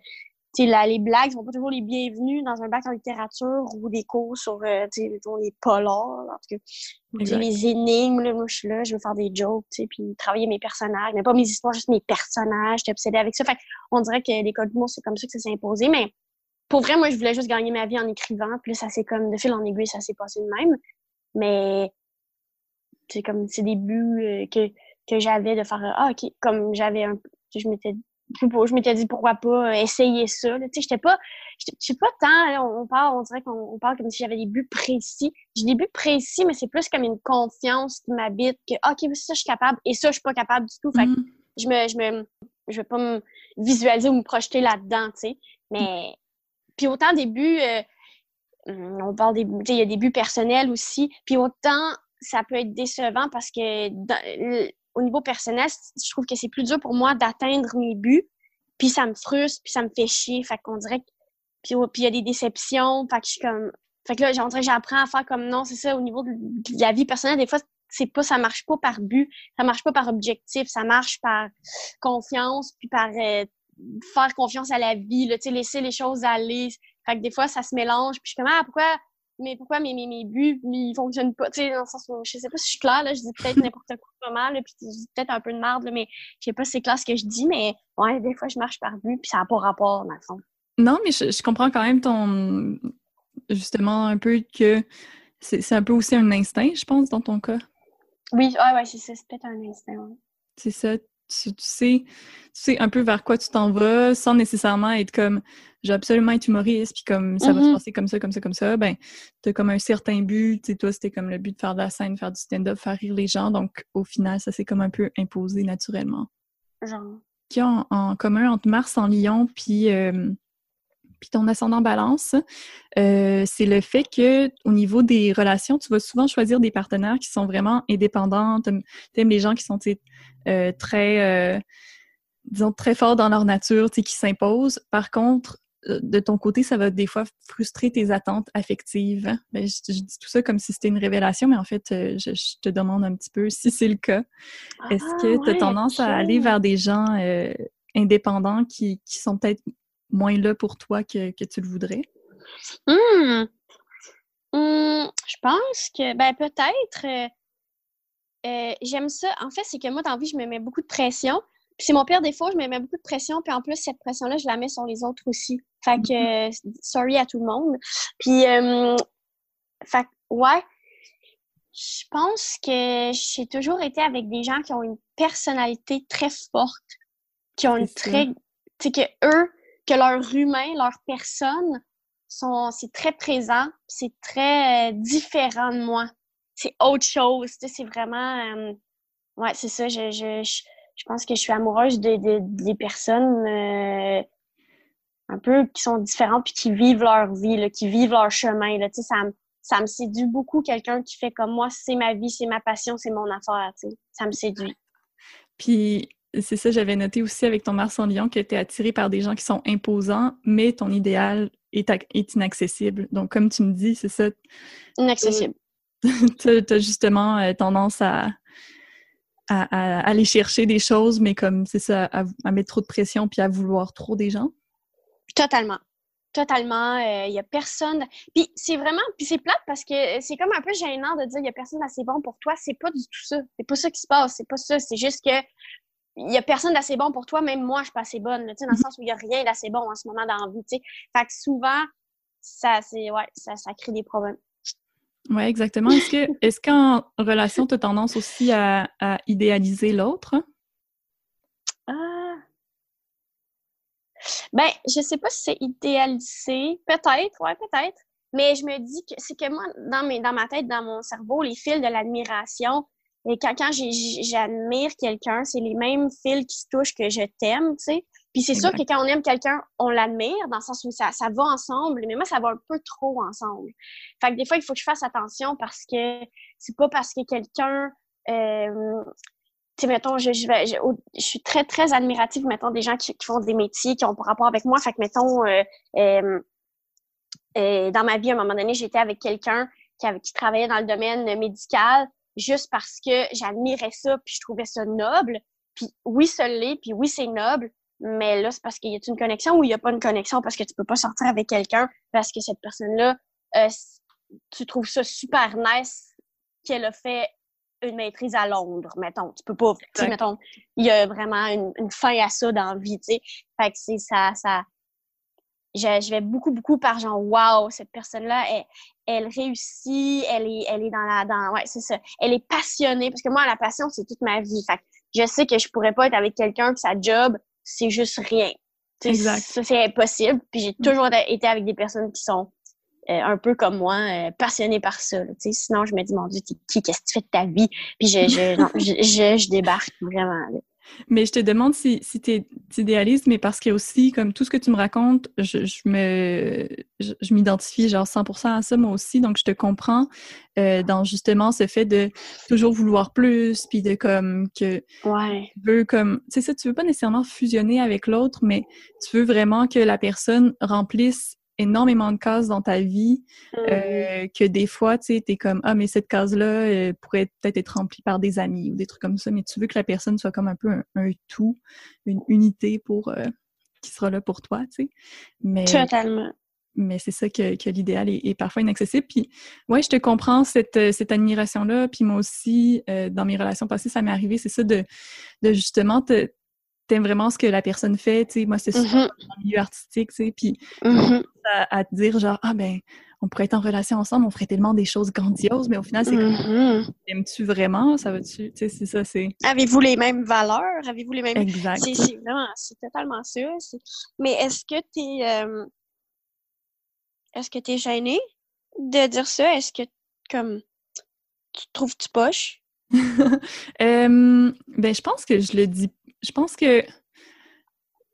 S2: sais, les blagues sont pas toujours les bienvenues dans un bac en littérature ou des cours sur, euh, les polars, en tout cas. les énigmes, là, moi, je suis là, je veux faire des jokes, tu sais, puis travailler mes personnages, mais pas mes histoires, juste mes personnages, j'étais obsédée avec ça. Fait on dirait que l'école du mois, c'est comme ça que ça s'est imposé, mais pour vrai, moi, je voulais juste gagner ma vie en écrivant, puis là, ça s'est comme, de fil en aiguille, ça s'est passé de même. Mais c'est comme c'est des buts euh, que, que j'avais de faire ah ok comme j'avais un je m'étais je m'étais dit pourquoi pas euh, essayer ça tu sais j'étais pas je sais pas tant on parle on dirait qu'on parle comme si j'avais des buts précis. J'ai des buts précis mais c'est plus comme une confiance qui m'habite que ok ça je suis capable et ça je suis pas capable du tout. Fait mm-hmm. je me je me je vais pas me visualiser ou me projeter là-dedans tu sais. Mais puis autant des buts euh, on parle des il y a des buts personnels aussi. Puis autant ça peut être décevant parce que au niveau personnel, je trouve que c'est plus dur pour moi d'atteindre mes buts. Puis ça me frustre, puis ça me fait chier. Fait qu'on dirait que. Puis il y a des déceptions. Fait que je suis comme. Fait que là, j'apprends à faire comme non, c'est ça, au niveau de la vie personnelle, des fois, c'est pas, ça marche pas par but, ça marche pas par objectif, ça marche par confiance, puis par euh, faire confiance à la vie, là, laisser les choses aller. Fait que des fois, ça se mélange, puis je suis comme, ah, pourquoi mais pourquoi mes, mes, mes buts ils fonctionnent pas? Tu sais dans le sens où je sais pas si je suis claire là je dis peut-être n'importe quoi vraiment là puis je dis peut-être un peu de merde là, mais je sais pas si c'est clair ce que je dis mais ouais des fois je marche par but puis ça n'a pas rapport dans le fond.
S1: Non mais je, comprends quand même ton justement un peu que c'est un peu aussi un instinct je pense dans ton cas.
S2: Oui ouais ouais c'est ça c'est peut-être un instinct
S1: c'est ça tu, sais, tu sais un peu vers quoi tu t'en vas sans nécessairement être comme je veux absolument être humoriste, puis comme ça va se mm-hmm. passer comme ça, comme ça, comme ça, ben, t'as comme un certain but, tu sais, toi, c'était comme le but de faire de la scène, faire du stand-up, faire rire les gens, donc au final, ça s'est comme un peu imposé naturellement.
S2: Genre?
S1: Qui a en, commun entre Mars en Lion, puis, euh, puis ton ascendant balance, euh, c'est le fait que au niveau des relations, tu vas souvent choisir des partenaires qui sont vraiment indépendants, t'aimes les gens qui sont euh, très disons, très forts dans leur nature, qui s'imposent. Par contre, euh, de ton côté, ça va des fois frustrer tes attentes affectives. Ben, je, dis tout ça comme si c'était une révélation, mais en fait, euh, je, te demande un petit peu si c'est le cas. Est-ce que ah, tu as tendance à aller vers des gens euh, indépendants qui, sont peut-être moins là pour toi que, tu le voudrais?
S2: Mmh. Mmh, je pense que, ben peut-être. J'aime ça. En fait, c'est que moi, dans la vie, je me mets beaucoup de pression c'est mon pire défaut, je me mets beaucoup de pression, puis en plus, cette pression-là, je la mets sur les autres aussi. Fait que, mm-hmm. sorry à tout le monde. Puis, euh, fait ouais, je pense que j'ai toujours été avec des gens qui ont une personnalité très forte, qui ont une très, tu sais, que eux, que leur humain, leur personne, sont, c'est très présent, c'est très euh, différent de moi. C'est autre chose, c'est vraiment, euh, ouais, c'est ça, je, je je pense que je suis amoureuse des de, personnes euh, un peu qui sont différentes puis qui vivent leur vie, qui vivent leur chemin. Là, ça, ça me séduit beaucoup quelqu'un qui fait comme moi, c'est ma vie, c'est ma passion, c'est mon affaire. Ça me séduit.
S1: Puis c'est ça, j'avais noté aussi avec ton Mars en Lion que tu es attiré par des gens qui sont imposants, mais ton idéal est, est inaccessible. Donc, comme tu me dis, c'est ça.
S2: Inaccessible. *laughs*
S1: Tu as, justement euh, tendance à, à, aller chercher des choses, mais comme c'est ça, à, mettre trop de pression puis à vouloir trop des gens?
S2: Totalement. Totalement. Il n'y a personne. Puis c'est vraiment. Puis c'est plate parce que c'est comme un peu gênant de dire il n'y a personne assez bon pour toi. C'est pas du tout ça. C'est pas ça qui se passe. C'est pas ça. C'est juste que il n'y a personne d'assez bon pour toi, même moi, je suis pas assez bonne, dans le mhm. sens où il n'y a rien d'assez bon en ce moment dans la vie. Fait que souvent, ça, c'est, ouais, ça, ça crée des problèmes.
S1: Oui, exactement. Est-ce que *laughs* est-ce qu'en relation, tu as tendance aussi à, idéaliser l'autre?
S2: Ah. Ben, je sais pas si c'est idéalisé. Peut-être, ouais, peut-être. Mais je me dis que c'est que moi, dans, mes, dans ma tête, dans mon cerveau, les fils de l'admiration, et quand, quand j'admire quelqu'un, c'est les mêmes fils qui se touchent que je t'aime, tu sais. Puis c'est sûr que quand on aime quelqu'un, on l'admire, dans le sens où ça, ça va ensemble, mais moi, ça va un peu trop ensemble. Fait que des fois, il faut que je fasse attention parce que c'est pas parce que quelqu'un. Euh, tu sais, mettons, je, je, vais, je, suis très, très admirative, mettons, des gens qui, font des métiers qui ont pour rapport avec moi. Fait que, mettons, euh, euh, euh, dans ma vie, à un moment donné, j'étais avec quelqu'un qui, qui travaillait dans le domaine médical juste parce que j'admirais ça, puis je trouvais ça noble. Puis oui, ça l'est, puis oui, c'est noble, mais là, c'est parce qu'il y a une connexion ou il n'y a pas une connexion parce que tu peux pas sortir avec quelqu'un parce que cette personne-là, euh, tu trouves ça super nice qu'elle a fait une maîtrise à Londres, mettons. Tu peux pas, tu mettons, il y a vraiment une, fin à ça dans la vie, tu sais. Fait que c'est ça, ça, je, vais beaucoup, beaucoup par genre, wow, cette personne-là, elle, elle réussit, elle est, elle est dans la, dans, ouais, c'est ça. Elle est passionnée, parce que moi, la passion, c'est toute ma vie. Fait je sais que je pourrais pas être avec quelqu'un que sa job, c'est juste rien. Exact. Ça, c'est impossible. Puis j'ai mm. toujours été avec des personnes qui sont euh, un peu comme moi, euh, passionnées par ça. sinon, je me dis, mon Dieu, qui, qu'est-ce que tu fais de ta vie? Puis je, je, *laughs* je, je, débarque vraiment.
S1: Mais je te demande si, si tu idéalises, mais parce a aussi, comme tout ce que tu me racontes, je, je me je, m'identifie genre 100% à ça moi aussi, donc je te comprends euh, dans justement ce fait de toujours vouloir plus, puis de comme que
S2: ouais.
S1: tu veux comme, c'est ça, tu veux pas nécessairement fusionner avec l'autre, mais tu veux vraiment que la personne remplisse énormément de cases dans ta vie mmh. euh, que des fois, tu sais, t'es comme « Ah, mais cette case-là euh, pourrait peut-être être remplie par des amis ou des trucs comme ça. » Mais tu veux que la personne soit comme un peu un, tout, une unité pour euh, qui sera là pour toi, tu sais.
S2: Mais, Totalement.
S1: Mais c'est ça que, que l'idéal est, parfois inaccessible. Puis, ouais, je te comprends cette, cette admiration-là. Puis moi aussi, dans mes relations passées, ça m'est arrivé, c'est ça, de, de justement te t'aimes vraiment ce que la personne fait, tu sais, moi, c'est dans le milieu artistique, tu sais, puis mm-hmm. À, te dire, genre, ah, ben, on pourrait être en relation ensemble, on ferait tellement des choses grandioses, mais au final, c'est comme, mm-hmm. aimes-tu vraiment, ça va-tu, tu sais, c'est ça, c'est...
S2: Avez-vous les mêmes valeurs? Avez-vous les mêmes...
S1: Exact.
S2: C'est vraiment, c'est totalement ça. Mais est-ce que t'es... Euh... Est-ce que t'es gêné de dire ça? Est-ce que, comme, tu trouves-tu poche? *laughs*
S1: euh, ben, je pense que je le dis je pense que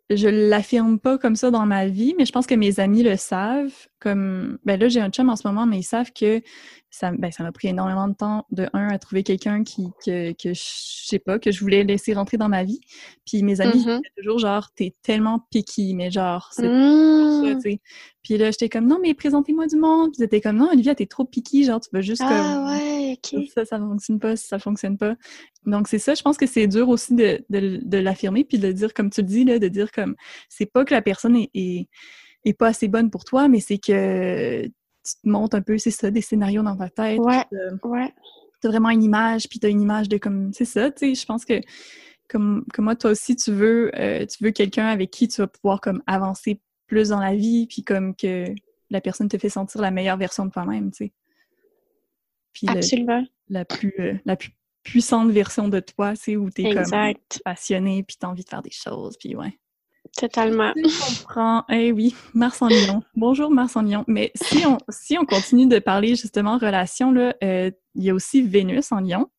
S1: je l'affirme pas comme ça dans ma vie, mais je pense que mes amis le savent. Comme, ben là, j'ai un chum en ce moment, mais ils savent que ça, ben, ça m'a pris énormément de temps, de un, à trouver quelqu'un qui, que, que je sais pas, que je voulais laisser rentrer dans ma vie. Puis mes amis, mm toujours genre, t'es tellement picky, mais genre, c'est mmh. ça, tu sais. Puis là, j'étais comme, non, mais présentez-moi du monde. Puis j'étais comme, non, Olivia, t'es trop picky, genre, tu veux juste
S2: ah, ouais, ok.
S1: Ça, ça fonctionne pas, ça fonctionne pas. Donc, c'est ça, je pense que c'est dur aussi de, de, de l'affirmer, puis de dire, comme tu le dis, là, de dire comme, c'est pas que la personne est, est, est pas assez bonne pour toi, mais c'est que tu te montes un peu, c'est ça, des scénarios dans ta tête.
S2: Ouais, ouais.
S1: T'as vraiment une image, puis t'as une image de comme, c'est ça, tu sais, je pense que comme, comme moi, toi aussi, tu veux, euh, tu veux quelqu'un avec qui tu vas pouvoir comme avancer plus dans la vie, puis comme que la personne te fait sentir la meilleure version de toi-même, tu sais.
S2: Puis Absolument.
S1: la plus, euh, la plus puissante version de toi, c'est où t'es comme passionné, puis t'as envie de faire des choses, puis ouais.
S2: Totalement.
S1: Je comprends. Eh oui, Mars en Lion. Bonjour Mars en Lion. Mais si on, si on continue de parler justement relation, là, euh, il y a aussi Vénus en Lion.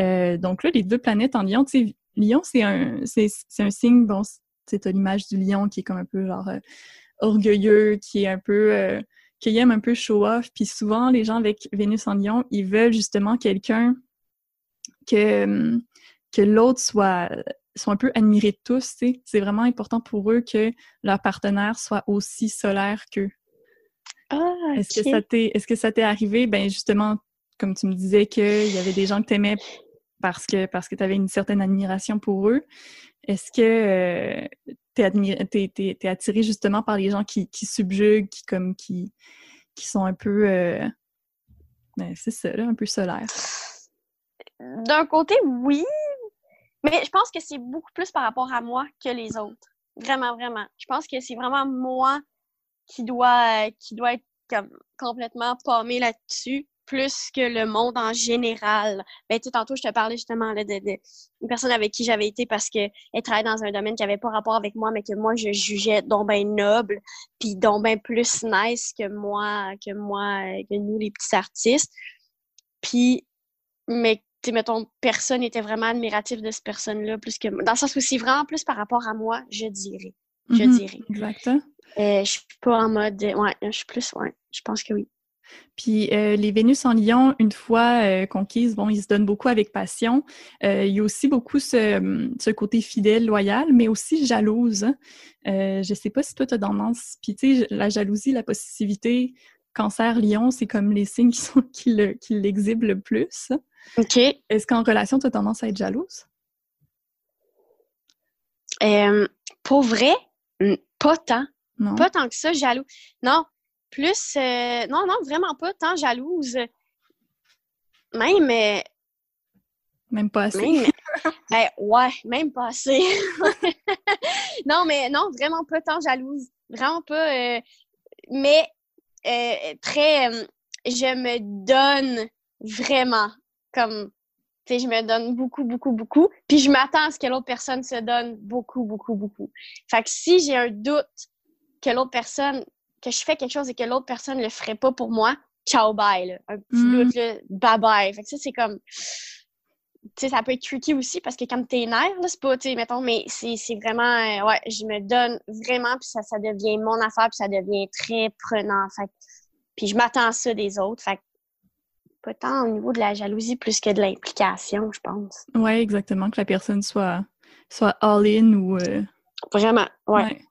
S1: Euh, donc là, les deux planètes en Lion, tu sais, Lion, c'est un, c'est, un signe, bon, c'est l'image du lion qui est comme un peu genre euh, orgueilleux, qui est un peu, qui aime un peu show-off. Puis souvent, les gens avec Vénus en Lion, ils veulent justement quelqu'un que, que l'autre soit sont un peu admirés de tous, C'est vraiment important pour eux que leur partenaire soit aussi solaire qu'eux.
S2: Ah,
S1: Est-ce que ça t'est est-ce que ça t'est arrivé? Ben justement, comme tu me disais qu'il y avait des gens que t'aimais parce que parce que tu avais une certaine admiration pour eux. Est-ce que euh, tu es, attiré justement par les gens qui, qui subjuguent, qui comme qui, qui sont un peu euh, ben, c'est ça, là, un peu solaires?
S2: D'un côté, oui, mais je pense que c'est beaucoup plus par rapport à moi que les autres. Vraiment, vraiment. Je pense que c'est vraiment moi qui doit, qui doit être comme complètement paumé là-dessus plus que le monde en général. Ben, tu tantôt, je te parlais justement là, de, de personne avec qui j'avais été parce qu'elle travaillait dans un domaine qui n'avait pas rapport avec moi, mais que moi, je jugeais donc bien noble, puis donc bien plus nice que moi, que moi, que nous, les petits artistes. Puis, mais tu mettons, personne n'était vraiment admiratif de cette personne-là, plus que Dans le sens où c'est vraiment plus par rapport à moi, je dirais. Je
S1: mm-hmm.
S2: dirais.
S1: Exact.
S2: Euh, je suis pas en mode. Ouais, je suis plus. Ouais, je pense que oui.
S1: Puis euh, les Vénus en Lion, une fois euh, conquises, bon, ils se donnent beaucoup avec passion. Euh, il y a aussi beaucoup ce, côté fidèle, loyal, mais aussi jalouse. je ne sais pas si toi, tu as tendance. Puis tu sais, la jalousie, la possessivité, cancer, lion, c'est comme les signes *laughs* qui, sont, qui, l'exhibent le plus.
S2: OK.
S1: Est-ce qu'en relation, tu as tendance à être jalouse?
S2: pour vrai, pas tant. Pas tant que ça, jaloux. Non, plus, euh, non, non, vraiment pas tant jalouse. Même. Euh,
S1: même pas assez.
S2: Même, *laughs* ben, ouais, même pas assez. *laughs* non, mais non, vraiment pas tant jalouse. Vraiment pas. Euh, très. je me donne vraiment comme. Tu sais, je me donne beaucoup, beaucoup, beaucoup. Puis je m'attends à ce que l'autre personne se donne beaucoup, beaucoup, beaucoup. Fait que si j'ai un doute que l'autre personne que je fais quelque chose et que l'autre personne ne le ferait pas pour moi, ciao, bye, là. Un petit mm. doute, là, bye bye. Fait que ça, c'est comme. Tu sais, ça peut être tricky aussi parce que quand t'es nerf, là, c'est pas, tu sais, mettons, mais c'est vraiment. Euh, ouais, je me donne vraiment, puis ça, ça devient mon affaire, puis ça devient très prenant. Fait puis je m'attends à ça des autres. Fait pas tant au niveau de la jalousie plus que de l'implication, je pense.
S1: Oui, exactement, que la personne soit, soit all-in ou. Euh,
S2: vraiment, ouais.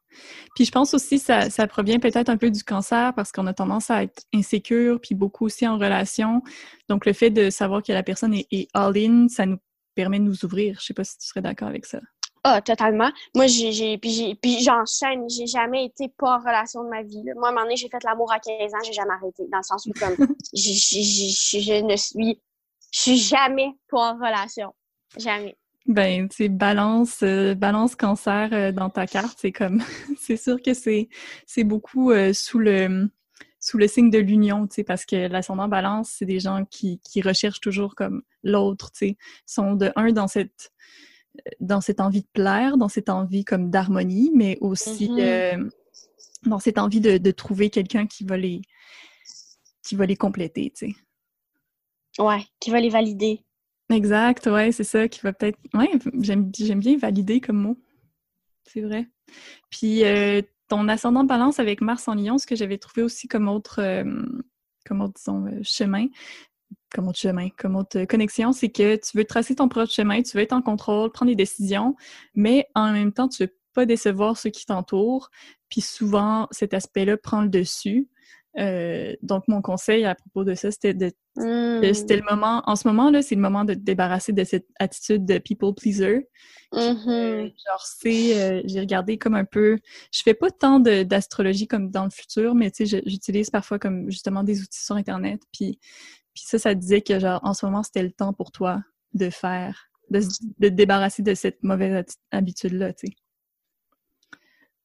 S1: Puis je pense aussi que ça, ça provient peut-être un peu du cancer parce qu'on a tendance à être insécure, puis beaucoup aussi en relation. Donc le fait de savoir que la personne est, all-in, ça nous permet de nous ouvrir. Je sais pas si tu serais d'accord avec ça.
S2: Ah, totalement. Moi, j'ai, puis, puis j'enchaîne. J'ai jamais été pas en relation de ma vie. Moi, à un moment donné, j'ai fait l'amour à 15 ans, j'ai jamais arrêté. Dans le sens où, comme, *laughs* je ne suis, je suis jamais pas en relation. Jamais.
S1: Ben, tu sais, balance, euh, balance cancer euh, dans ta carte, c'est comme, *laughs* c'est sûr que c'est, c'est beaucoup euh, sous le, sous le signe de l'union, tu sais, parce que l'ascendant balance, c'est des gens qui, qui recherchent toujours comme l'autre, tu sais, sont de un dans cette, dans cette envie de plaire, dans cette envie comme d'harmonie, mais aussi mm-hmm. dans cette envie de, de trouver quelqu'un qui va les, qui va les compléter, tu sais.
S2: Ouais, qui va les valider.
S1: Exact, ouais, c'est ça qui va peut-être. Ouais, j'aime bien valider comme mot. C'est vrai. Puis euh, ton ascendant balance avec Mars en Lion, ce que j'avais trouvé aussi comme autre, euh, disons, euh, chemin, comme autre chemin, comme autre connexion, c'est que tu veux tracer ton propre chemin, tu veux être en contrôle, prendre des décisions, mais en même temps, tu veux pas décevoir ceux qui t'entourent. Puis souvent, cet aspect-là prend le dessus. Euh, donc, mon conseil à propos de ça, c'était de, hmm. c'était le moment, en ce moment-là, c'est le moment de te débarrasser de cette attitude de people pleaser.
S2: Mm-hmm.
S1: genre, c'est, euh, j'ai regardé comme un peu, je fais pas tant d'astrologie comme dans le futur, mais tu sais, j'utilise parfois comme justement des outils sur Internet. Puis, puis ça, ça disait que genre, en ce moment, c'était le temps pour toi de faire, de, de te débarrasser de cette mauvaise habitude-là, tu sais.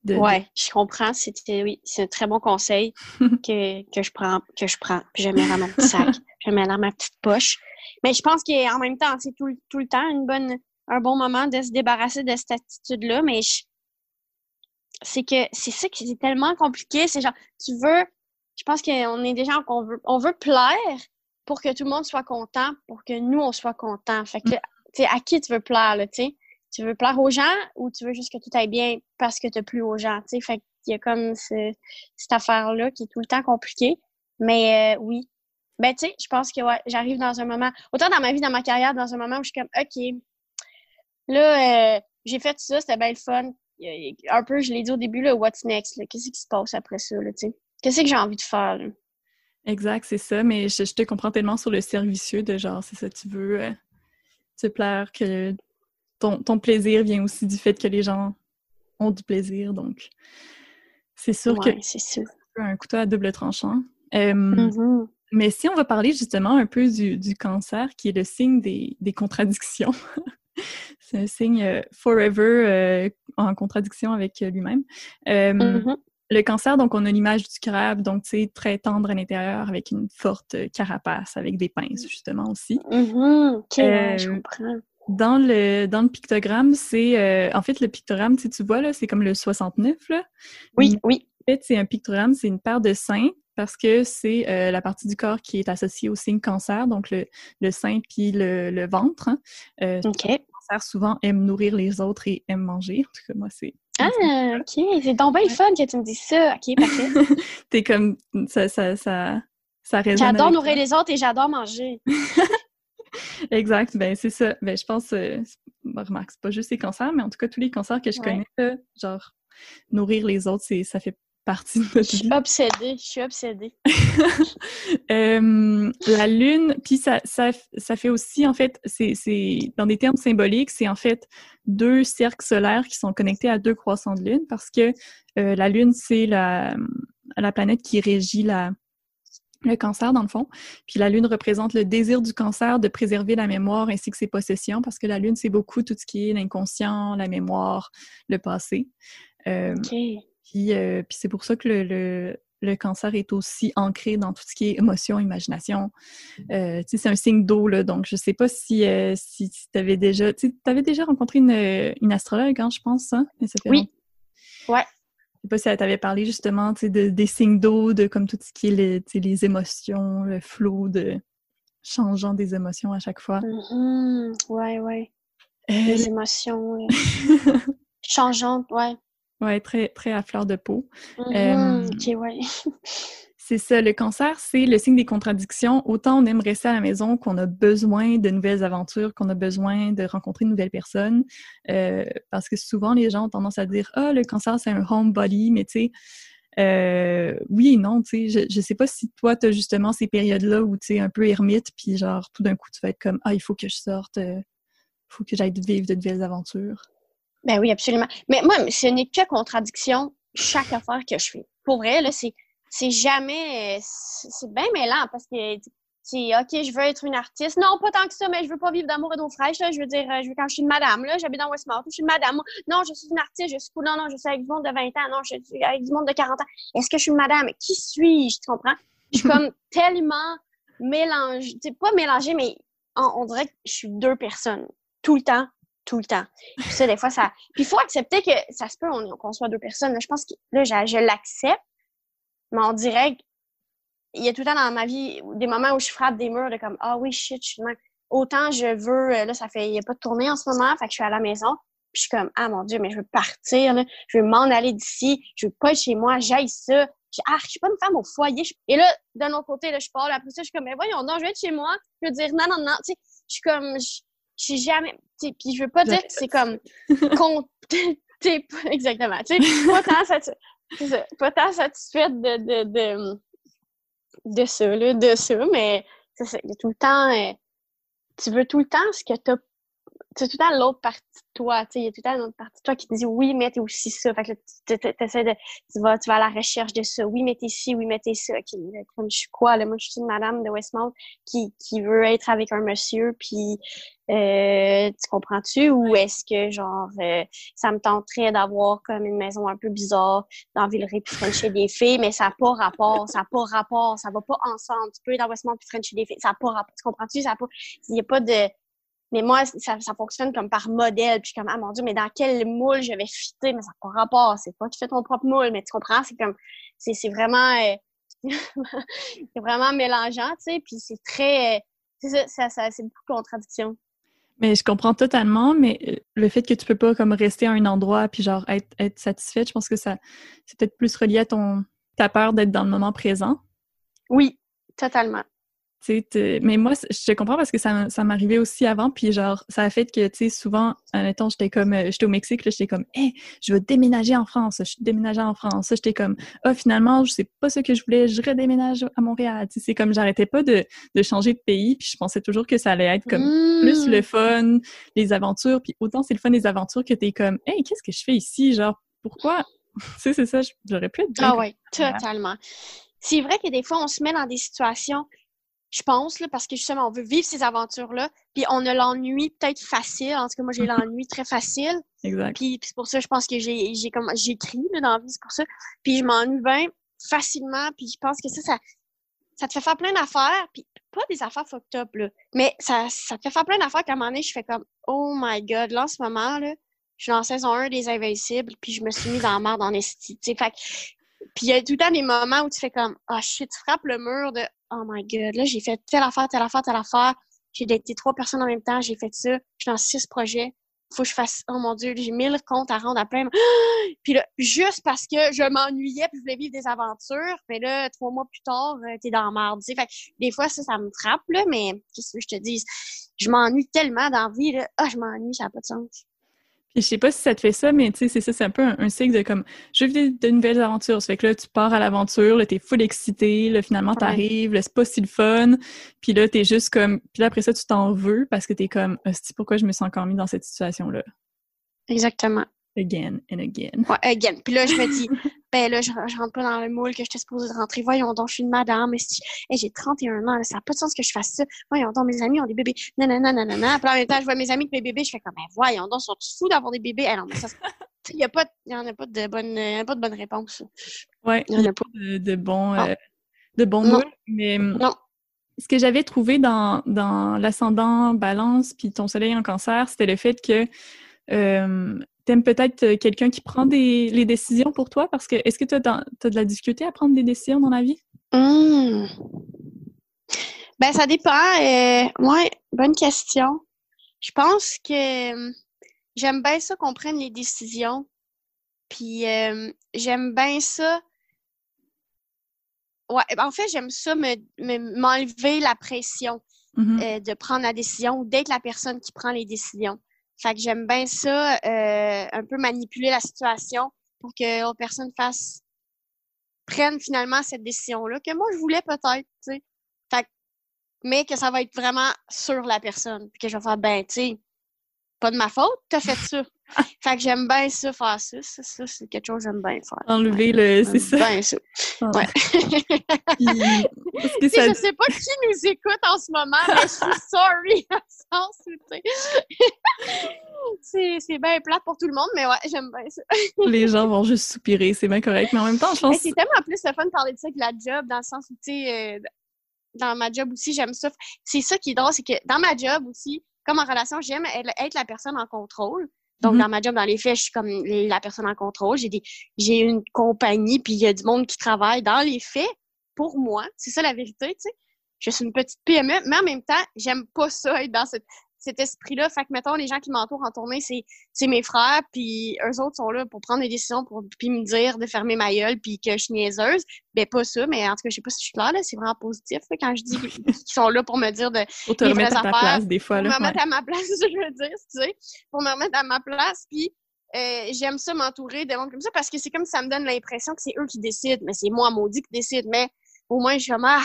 S2: Ouais, je comprends. C'était oui, c'est un très bon conseil *laughs* que, que je prends, que je prends. Puis je mets dans mon petit sac, je mets dans ma petite poche. Mais je pense qu'en même temps, c'est tout, tout, le temps une bonne, un bon moment de se débarrasser de cette attitude-là. Mais c'est que c'est ça qui est tellement compliqué. C'est genre, tu veux, je pense qu'on est des gens qu'on veut, on veut plaire pour que tout le monde soit content, pour que nous on soit content. Fait que, mm. tu sais, à qui tu veux plaire, là, tu sais? Tu veux plaire aux gens ou tu veux juste que tout aille bien parce que tu plus aux gens, tu sais? Fait qu'il y a comme cette affaire-là qui est tout le temps compliquée. Mais euh, oui. Ben, tu sais, je pense que ouais, j'arrive dans un moment, autant dans ma vie, dans ma carrière, dans un moment où je suis comme, OK, là, euh, j'ai fait ça, c'était bien le fun. Un peu, je l'ai dit au début, là, what's next? Qu'est-ce qui se passe après ça? Qu'est-ce que j'ai envie de faire,
S1: Exact, c'est ça, mais je, te comprends tellement sur le servicieux de genre, c'est ça, tu veux, euh, te plaire, que ton, ton, plaisir vient aussi du fait que les gens ont du plaisir. Donc, c'est sûr que
S2: c'est
S1: un couteau à double tranchant. Mm-hmm. Mais si on va parler justement un peu du, du cancer, qui est le signe des, des contradictions, *laughs* c'est un signe euh, forever euh, en contradiction avec lui-même. Mm-hmm. Le cancer, donc, on a l'image du crabe, donc, c'est très tendre à l'intérieur avec une forte carapace, avec des pinces, justement, aussi.
S2: Mm-hmm. Je comprends.
S1: Dans le, dans le pictogramme, c'est... en fait, le pictogramme, tu vois, là, c'est comme le 69, là.
S2: Oui, oui.
S1: En fait, c'est un pictogramme, c'est une paire de seins parce que c'est euh, la partie du corps qui est associée au signe cancer, donc le, le sein puis le, le ventre. Hein.
S2: Euh, OK. Le
S1: cancer souvent aime nourrir les autres et aime manger. En tout cas, moi, c'est.
S2: Ah, OK. C'est donc bien fun que tu me dises ça. OK, parfait. *laughs*
S1: T'es comme. Ça, ça, ça, ça résonne.
S2: J'adore nourrir les autres et j'adore manger. *laughs* *laughs*
S1: exact. Ben, c'est ça. Ben, je pense. Euh, remarque, c'est pas juste les cancers, mais en tout cas, tous les cancers que je connais, genre, nourrir les autres, ça fait partie de notre
S2: Je suis obsédée, je suis obsédée. *laughs*
S1: la lune, puis ça, ça, ça, fait aussi, en fait, c'est dans des termes symboliques, c'est en fait deux cercles solaires qui sont connectés à deux croissants de lune parce que euh, la lune, c'est la, la planète qui régit la, le cancer, dans le fond. Puis la lune représente le désir du cancer de préserver la mémoire ainsi que ses possessions, parce que la lune, c'est beaucoup tout ce qui est l'inconscient, la mémoire, le passé. Euh, puis, c'est pour ça que le, le, cancer est aussi ancré dans tout ce qui est émotion, imagination. Euh, c'est un signe d'eau, là, donc je sais pas si, euh, si, tu avais déjà... Tu avais déjà rencontré une, une astrologue, hein, je pense, hein?
S2: oui. Ouais.
S1: Je sais pas si elle t'avait parlé justement de, des signes d'eau, de comme tout ce qui est les émotions, le flot de changeant des émotions à chaque fois.
S2: Mm-hmm. Ouais, ouais. Les émotions changeantes, ouais. *laughs*
S1: Oui, très, très à fleur de peau.
S2: Mmh, ok, ouais. *laughs*
S1: c'est ça, le cancer, c'est le signe des contradictions. Autant on aime rester à la maison qu'on a besoin de nouvelles aventures, qu'on a besoin de rencontrer de nouvelles personnes. Euh, parce que souvent, les gens ont tendance à dire Ah, le cancer, c'est un homebody, mais tu sais, euh, oui et non, tu sais, je, je sais pas si toi, tu as justement ces périodes-là où tu es un peu ermite, puis genre, tout d'un coup, tu vas être comme Ah, il faut que je sorte, il euh, faut que j'aille vivre de nouvelles aventures.
S2: Ben oui, absolument. Mais moi, ce n'est que contradiction chaque affaire que je fais. Pour vrai, là, c'est, c'est jamais. C'est bien mêlant parce que c'est OK, je veux être une artiste. Non, pas tant que ça, mais je veux pas vivre d'amour et d'eau fraîche. Là. Je veux dire, je veux quand je suis une madame, là, j'habite dans Westmount, je suis une madame. Non, je suis une artiste, je suis Non, non, je suis avec du monde de 20 ans. Non, je suis avec du monde de 40 ans. Est-ce que je suis une madame? Qui suis-je? Tu comprends? Je suis comme *laughs* tellement mélangée. Tu pas mélangée, mais on, on dirait que je suis deux personnes tout le temps, tout le temps. Puis ça, des fois, ça. Puis il faut accepter que ça se peut qu'on soit deux personnes. Je pense que là, je, l'accepte, mais on dirait qu'il y a tout le temps dans ma vie des moments où je frappe des murs de comme Ah oui, shit, je suis Autant je veux, euh, là, ça fait, il n'y a pas de tournée en ce moment, fait que je suis à la maison. Puis je suis comme, ah mon Dieu, mais je veux partir, là. je veux m'en aller d'ici, je veux pas être chez moi, j'aille ça. Je, ah, je suis pas une femme au foyer. Et là, d'un autre côté, là, je parle, après ça, je suis comme, mais voyons, non, je vais être chez moi. Je veux dire, non, non, non. Tu sais, je suis comme, je suis jamais. Puis je veux pas dire que c'est comme. *laughs* exactement. Tu sais, pas tant, satisfaite, pas tant satisfaite de, de, de, de ça, là, de ça, mais il y a tout le temps. Euh, tu veux tout le temps ce que tu as c'est tout le temps l'autre partie de toi, tu sais, il y a tout le temps une autre partie de toi qui te dit oui, mais t'es aussi ça. Fait que là, tu essaies de, tu vas, tu vas à la recherche de ça. Oui, mais t'es ci, oui, mais t'es ça. Okay. Comme je suis quoi, là, moi, je suis une madame de Westmount qui, qui veut être avec un monsieur, puis, euh, tu comprends-tu? Ou est-ce que, genre, euh, ça me tenterait d'avoir comme une maison un peu bizarre dans Villeray puis Frencher des filles, mais ça n'a pas rapport, ça n'a pas rapport, ça va pas ensemble. Tu peux être dans Westmount puis Frencher des filles, ça n'a pas rapport. Tu comprends-tu? Ça pas, il n'y a pas de, mais moi, ça, ça fonctionne comme par modèle. Puis je suis comme, ah mon Dieu, mais dans quel moule je vais fitter? Mais ça n'a pas rapport. C'est pas tu fais ton propre moule, mais tu comprends? C'est comme, c'est vraiment, euh, *laughs* c'est vraiment mélangeant, tu sais. Puis c'est très, c'est ça, ça, c'est beaucoup de contradictions.
S1: Mais je comprends totalement, mais euh, le fait que tu peux pas comme rester à un endroit puis genre être, être satisfaite, je pense que ça c'est peut-être plus relié à ton ta peur d'être dans le moment présent.
S2: Oui, totalement
S1: mais moi, je te comprends parce que ça, ça m'arrivait aussi avant, puis genre, ça a fait que, tu sais, souvent, temps, j'étais comme, euh, j'étais au Mexique, là, j'étais comme, hé, je veux déménager en France, je suis déménagée en France. J'étais comme, ah, oh, finalement, je sais pas ce que je voulais, je redéménage à Montréal. Tu sais, c'est comme, j'arrêtais pas de, de, changer de pays, puis je pensais toujours que ça allait être comme plus le mmh. fun, les aventures, puis autant c'est le fun des aventures que t'es comme, hé, qu'est-ce que je fais ici? Genre, pourquoi? *laughs* tu sais, c'est ça, j'aurais pu être
S2: Ah ouais, totalement. C'est vrai que des fois, on se met dans des situations je pense, là, parce que justement, on veut vivre ces aventures-là, puis on a l'ennui peut-être facile. En tout cas, moi, j'ai *laughs* l'ennui très facile.
S1: Exact.
S2: Puis, c'est pour ça, je pense que j'ai, j'ai comme j'écris dans la vie, c'est pour ça. Puis je m'ennuie bien facilement, puis je pense que ça, ça, ça te fait faire plein d'affaires, puis pas des affaires fucked up, là, mais ça, ça te fait faire plein d'affaires qu'à un moment donné, je fais comme « Oh my God! » Là, en ce moment, là, je suis en saison 1 des Invincibles, puis je me suis mis dans la merde en esti. Fait puis il y a tout le temps des moments où tu fais comme « Ah, oh, shit! » Tu frappes le mur de oh my god, là, j'ai fait telle affaire, telle affaire, telle affaire. J'ai daté trois personnes en même temps, j'ai fait ça. Je suis dans six projets. Faut que je fasse, oh mon Dieu, j'ai mille comptes à rendre à plein. *gasps* Puis là, juste parce que je m'ennuyais puis je voulais vivre des aventures, mais là, trois mois plus tard, euh, t'es dans la merde. Fait que des fois, ça, ça me frappe, là, mais qu'est-ce que je te dis? Je m'ennuie tellement dans la vie, là. Ah, je m'ennuie, ça n'a pas de sens
S1: je sais pas si ça te fait ça, mais tu sais, c'est ça, c'est un peu un, cycle de comme je veux de nouvelles aventures. Ça fait que là, tu pars à l'aventure, là, t'es full excité, là, finalement, t'arrives, là, c'est pas si le fun. Puis là, t'es juste comme. Puis là, après ça, tu t'en veux parce que t'es comme c'est pourquoi je me sens encore mis dans cette situation-là?
S2: Exactement.
S1: Again and again.
S2: Ouais, again. Puis là, je me dis, *laughs* ben là, je, rentre pas dans le moule que j'étais supposée de rentrer. Voyons donc, je suis une madame. Et j'ai 31 ans, ça n'a pas de sens que je fasse ça. Voyons donc, mes amis ont des bébés. Nanana, nanana. Puis en même temps, je vois mes amis avec mes bébés, je fais comme, ben voyons donc, sont fous d'avoir des bébés? Alors, mais ça, il n'y a pas, il y en a pas de bonne, pas de bonne réponse.
S1: Ouais, il n'y a pas de, de bon, euh, de bon moule. Mais non. ce que j'avais trouvé dans, dans l'ascendant balance puis ton soleil en cancer, c'était le fait que euh, t'aimes peut-être euh, quelqu'un qui prend des, les décisions pour toi? Parce que est-ce que tu as, de la difficulté à prendre des décisions dans la vie?
S2: Mmh. Ben, ça dépend. Euh, ouais, bonne question. Je pense que euh, j'aime bien ça qu'on prenne les décisions. Puis j'aime bien ça. Ouais, en fait, j'aime ça m'enlever la pression mmh de prendre la décision, d'être la personne qui prend les décisions. Fait que j'aime bien ça, euh, un peu manipuler la situation pour que l'autre personne fasse prenne finalement cette décision-là que moi je voulais peut-être, tu sais. Mais que ça va être vraiment sur la personne. Puis que je vais faire ben, tu sais, pas de ma faute, t'as fait ça. Fait que j'aime bien ça, faire ça. Ça, c'est quelque chose que j'aime bien faire.
S1: Enlever le. C'est ça.
S2: bien ça. Ah. Ouais. que ça... Je sais pas qui nous écoute en ce moment, mais je suis *laughs* sorry. *laughs* c'est bien plate pour tout le monde, mais ouais, j'aime bien ça. *laughs*
S1: Les gens vont juste soupirer, c'est bien correct. Mais en même temps, je pense.
S2: C'est tellement plus le fun de parler de ça que la job, dans le sens où, tu sais, euh, dans ma job aussi, j'aime ça. C'est ça qui est drôle, c'est que dans ma job aussi, comme en relation, j'aime être la personne en contrôle. Donc, mm-hmm. dans ma job, dans les faits, je suis comme la personne en contrôle. J'ai j'ai une compagnie, puis il y a du monde qui travaille dans les faits pour moi. C'est ça la vérité, tu sais. Je suis une petite PME, mais en même temps, j'aime pas ça être dans cette cet esprit-là. Fait que, mettons, les gens qui m'entourent en tournée, c'est mes frères, puis eux autres sont là pour prendre des décisions, pour puis me dire de fermer ma gueule, puis que je suis niaiseuse. Ben, pas ça, mais en tout cas, je sais pas si je suis claire, là, c'est vraiment positif, quand je dis *laughs* qu'ils sont là pour me dire de.
S1: Pour te remettre à ta place, des fois,
S2: là. Pour me remettre à ma place, *laughs* je veux dire, tu sais. Pour me remettre à ma place, puis. Euh, j'aime ça m'entourer de monde comme ça parce que c'est comme ça me donne l'impression que c'est eux qui décident, mais c'est moi maudit qui décide. Mais au moins, je suis comme, ah,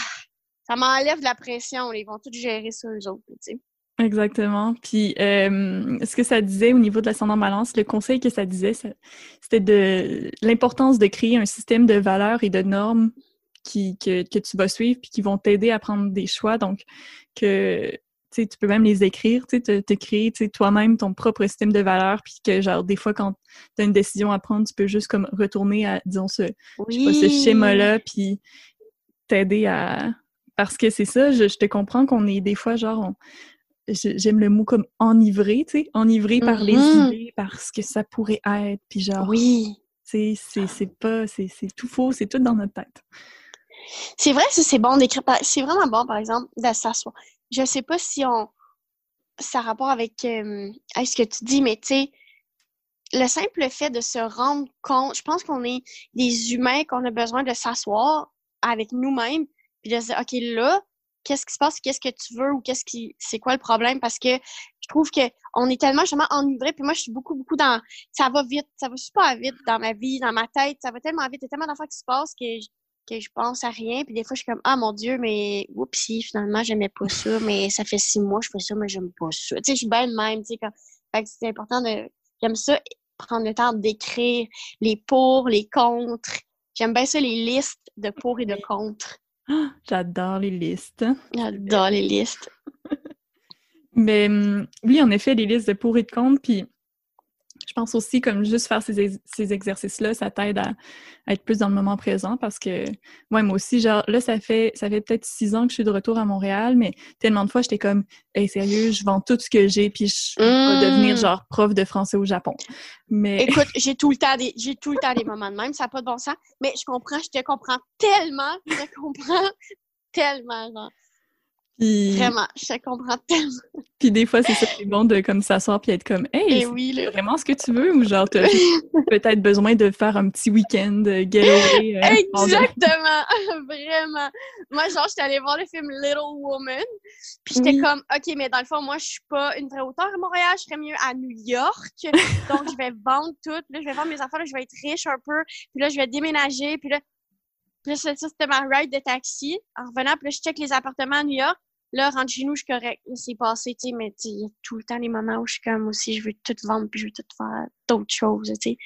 S2: ça m'enlève de la pression. Ils vont tout gérer ça, eux autres, tu sais.
S1: Exactement. Puis, euh, ce que ça disait au niveau de l'ascendant balance, le conseil que ça disait, c'était de l'importance de créer un système de valeurs et de normes qui, que, que tu vas suivre puis qui vont t'aider à prendre des choix. Donc, que tu peux même les écrire, tu te, te créer toi-même ton propre système de valeurs, puis que genre des fois quand tu as une décision à prendre, tu peux juste comme retourner à disons ce, ce schéma-là, puis t'aider à parce que c'est ça, je, je, te comprends qu'on est des fois genre on, j'aime le mot comme enivré, tu sais, enivré par les mm-hmm. idées, par ce que ça pourrait être, puis genre,
S2: oui,
S1: c'est pas, c'est tout faux, c'est tout dans notre tête.
S2: C'est vrai que c'est bon d'écrire, c'est vraiment bon, par exemple, de s'asseoir. Je sais pas si on, ça a rapport avec, euh, ce que tu dis, mais tu sais, le simple fait de se rendre compte, je pense qu'on est des humains, qu'on a besoin de s'asseoir avec nous-mêmes, puis de se dire, OK, là, qu'est-ce qui se passe, qu'est-ce que tu veux ou qu'est-ce qui, c'est quoi le problème? Parce que je trouve que on est tellement justement enivré. Puis moi, je suis beaucoup, beaucoup dans, ça va vite, ça va super vite dans ma vie, dans ma tête, ça va tellement vite, il y a tellement d'affaires qui se passent que je, que je pense à rien. Puis des fois, je suis comme, ah mon Dieu, mais oupsie, finalement, j'aimais pas ça, mais ça fait six mois, je fais ça, mais j'aime pas ça. Tu sais, je suis bien de même, tu sais, comme, fait que c'est important de, j'aime ça, prendre le temps d'écrire les pour, les contre. J'aime bien ça, les listes de pour et de contre. *gasps*
S1: J'adore les listes.
S2: J'adore les listes. *laughs*
S1: Mais hum, oui, en effet, les listes de pour et de contre, puis pense aussi, comme juste faire ces, ces exercices-là, ça t'aide à, être plus dans le moment présent parce que moi aussi, genre, là, ça fait ça fait peut-être six ans que je suis de retour à Montréal, mais tellement de fois, j'étais comme, hey, sérieux, je vends tout ce que j'ai, puis je vais devenir, mmh. genre, prof de français au Japon. Mais... *laughs*
S2: Écoute, j'ai tout le temps des, j'ai tout le temps des moments de même, ça n'a pas de bon sens, mais je comprends, je te comprends tellement, je te *laughs* comprends tellement, genre. Vraiment, je comprends tellement.
S1: Puis des fois, c'est ça qui est bon de comme s'asseoir puis être comme Hey,
S2: oui,
S1: c'est vraiment ce que tu veux ou genre t'as *laughs* peut-être besoin de faire un petit week-end euh, getaway.
S2: Euh, Exactement! *laughs* vraiment! Moi, genre, j'étais allée voir le film Little Woman. Puis j'étais comme OK, mais dans le fond, moi, je suis pas une vraie auteure à Montréal, je serais mieux à New York. *laughs* Donc, je vais vendre tout. Là, je vais vendre mes affaires, là, je vais être riche un peu. Puis là, je vais déménager. Puis là, puis là ça, c'était ma ride de taxi. En revenant, puis là, je check les appartements à New York. Là, rentre chez nous, je suis correct. C'est passé, tu sais, mais il y a tout le temps des moments où je suis comme aussi, je veux tout vendre puis je veux tout faire d'autres choses, tu sais.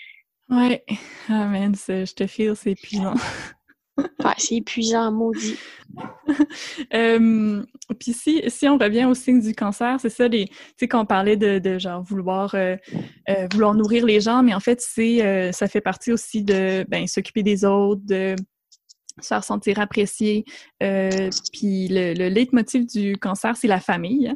S1: Ouais. Ah, man, je te file, c'est épuisant. *laughs*
S2: ouais, c'est épuisant, maudit. *laughs*
S1: puis si, si on revient au signe du cancer, c'est ça, les, tu sais, quand on parlait de, de genre vouloir, euh, euh, vouloir nourrir les gens, mais en fait, c'est, euh, ça fait partie aussi de, ben, s'occuper des autres, de se faire sentir apprécié. Euh, puis le, le leitmotiv du cancer, c'est la famille.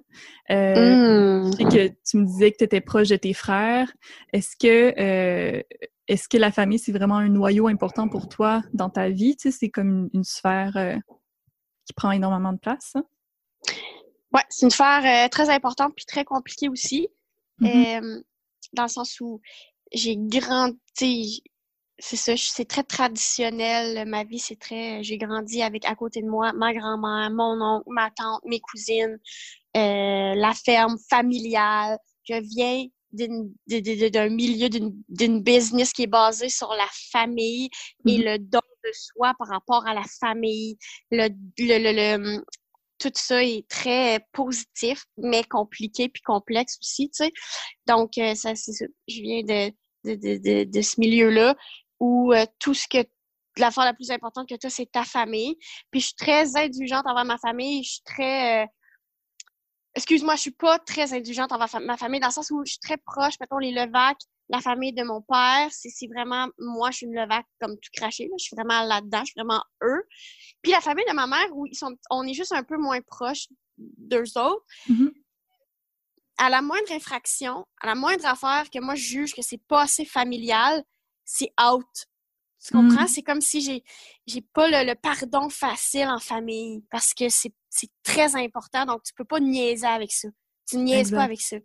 S1: Euh, mmh. que tu me disais que tu étais proche de tes frères. Est-ce que euh, est-ce que la famille, c'est vraiment un noyau important pour toi dans ta vie? Tu sais, c'est comme une, sphère euh, qui prend énormément de place.
S2: Oui, c'est une sphère euh, très importante puis très compliquée aussi. Mmh dans le sens où j'ai grandi, c'est ça, c'est très traditionnel. Ma vie, c'est très. J'ai grandi avec à côté de moi ma grand-mère, mon oncle, ma tante, mes cousines, euh, la ferme familiale. Je viens d'un milieu d'une business qui est basé sur la famille et mm-hmm. le don de soi par rapport à la famille. Le, le, tout ça est très positif, mais compliqué puis complexe aussi, tu sais. Donc, euh, ça, c'est Je viens de, de, de, de, ce milieu-là où euh, tout ce que l'affaire la plus importante que tu as, c'est ta famille. Puis je suis très indulgente envers ma famille. Je suis très. Euh, excuse-moi, je suis pas très indulgente envers ma famille, dans le sens où je suis très proche, mettons, les Levac, la famille de mon père. C'est vraiment. Moi, je suis une Levac comme tout craché. Je suis vraiment là-dedans. Je suis vraiment eux. Puis la famille de ma mère, où ils sont, on est juste un peu moins proches d'eux autres.
S1: Mm-hmm.
S2: À la moindre infraction, à la moindre affaire que moi je juge que c'est pas assez familial, c'est out. Tu comprends? Mm. C'est comme si j'ai j'ai pas le, pardon facile en famille parce que c'est très important, donc tu peux pas niaiser avec ça. Tu niaises pas avec ça.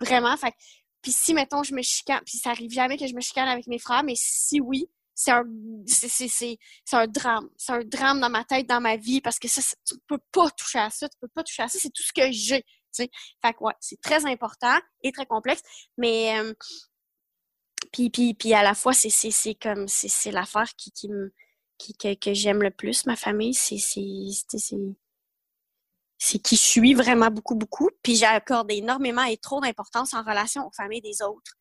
S2: Vraiment. Fait puis si, mettons, je me chicane, puis ça arrive jamais que je me chicane avec mes frères, mais si oui, c'est un, c'est, un drame. C'est un drame dans ma tête, dans ma vie, parce que ça, tu peux pas toucher à ça, tu peux pas toucher à ça, c'est tout ce que j'ai. Fait que ouais, c'est très important et très complexe, mais euh, puis, puis, puis à la fois, c'est, c'est, c'est comme, c'est, c'est l'affaire qui, qui me, qui, que, que j'aime le plus, ma famille. C'est, c'est, c'est, c'est qui je suis vraiment beaucoup, beaucoup. Puis j'accorde énormément et trop d'importance en relation aux familles des autres.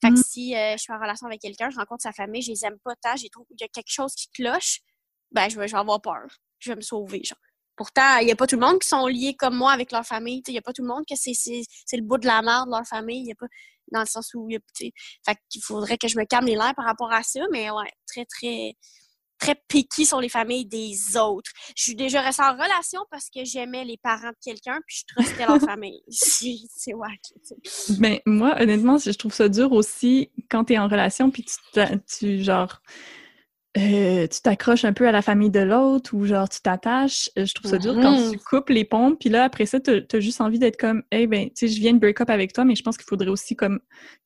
S2: Fait que mm. si euh, je suis en relation avec quelqu'un, je rencontre sa famille, je les aime pas tant, j'ai trouvé qu'il y a quelque chose qui cloche, ben je vais, je vais avoir peur. Je vais me sauver, genre. Pourtant, il n'y a pas tout le monde qui sont liés comme moi avec leur famille. Il n'y a pas tout le monde que c'est, c'est, c'est le bout de la merde, leur famille. Il y a pas dans le sens où, fait qu'il faudrait que je me calme les lèvres par rapport à ça, mais ouais, très, très, très piqué sur les familles des autres. Je suis déjà restée en relation parce que j'aimais les parents de quelqu'un, puis je trustais leur *laughs* famille. *laughs* C'est wack.
S1: Ben, moi, honnêtement, je trouve ça dur aussi quand tu es en relation, puis tu, tu genre euh, tu t'accroches un peu à la famille de l'autre ou genre tu t'attaches. Euh, je trouve ça dur quand tu mm-hmm. coupes les pompes. Puis là, après ça, tu as juste envie d'être comme, hey, ben, tu sais, je viens de break up avec toi, mais je pense qu'il faudrait aussi comme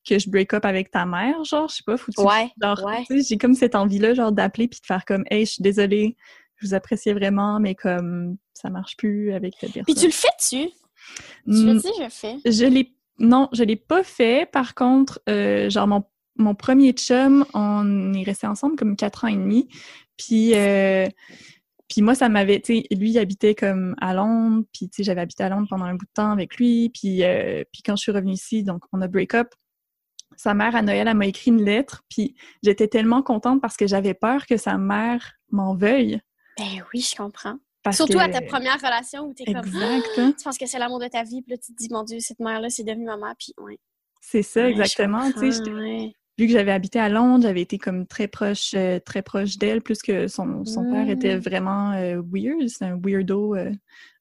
S1: que je break up avec ta mère, genre, je sais pas, faut
S2: ouais,
S1: J'ai comme cette envie-là, genre, d'appeler puis de faire comme, hey, je suis désolée, je vous appréciais vraiment, mais comme ça marche plus avec cette personne.
S2: Puis tu le fais-tu? Tu le dis, je fais.
S1: Je l'ai non, je l'ai pas fait. Par contre, euh, genre mon, mon premier chum, on est resté ensemble comme quatre ans et demi. Puis euh, puis moi, ça m'avait, tu sais, lui, il habitait comme à Londres, puis tu sais, j'avais habité à Londres pendant un bout de temps avec lui, puis, euh, puis quand je suis revenue ici, donc on a break up, sa mère à Noël, elle m'a écrit une lettre, puis j'étais tellement contente parce que j'avais peur que sa mère m'en veuille.
S2: Ben oui, je comprends. Surtout à ta première relation où t'es comme exact. Ah, tu penses que c'est l'amour de ta vie, puis là tu te dis mon Dieu, cette mère-là, c'est devenu ma mère, puis ouais.
S1: C'est ça, exactement. Tu sais, vu que j'avais habité à Londres, j'avais été comme très proche, euh, très proche d'elle, plus que son, son père était mmh. vraiment euh, weird, c'est un weirdo euh,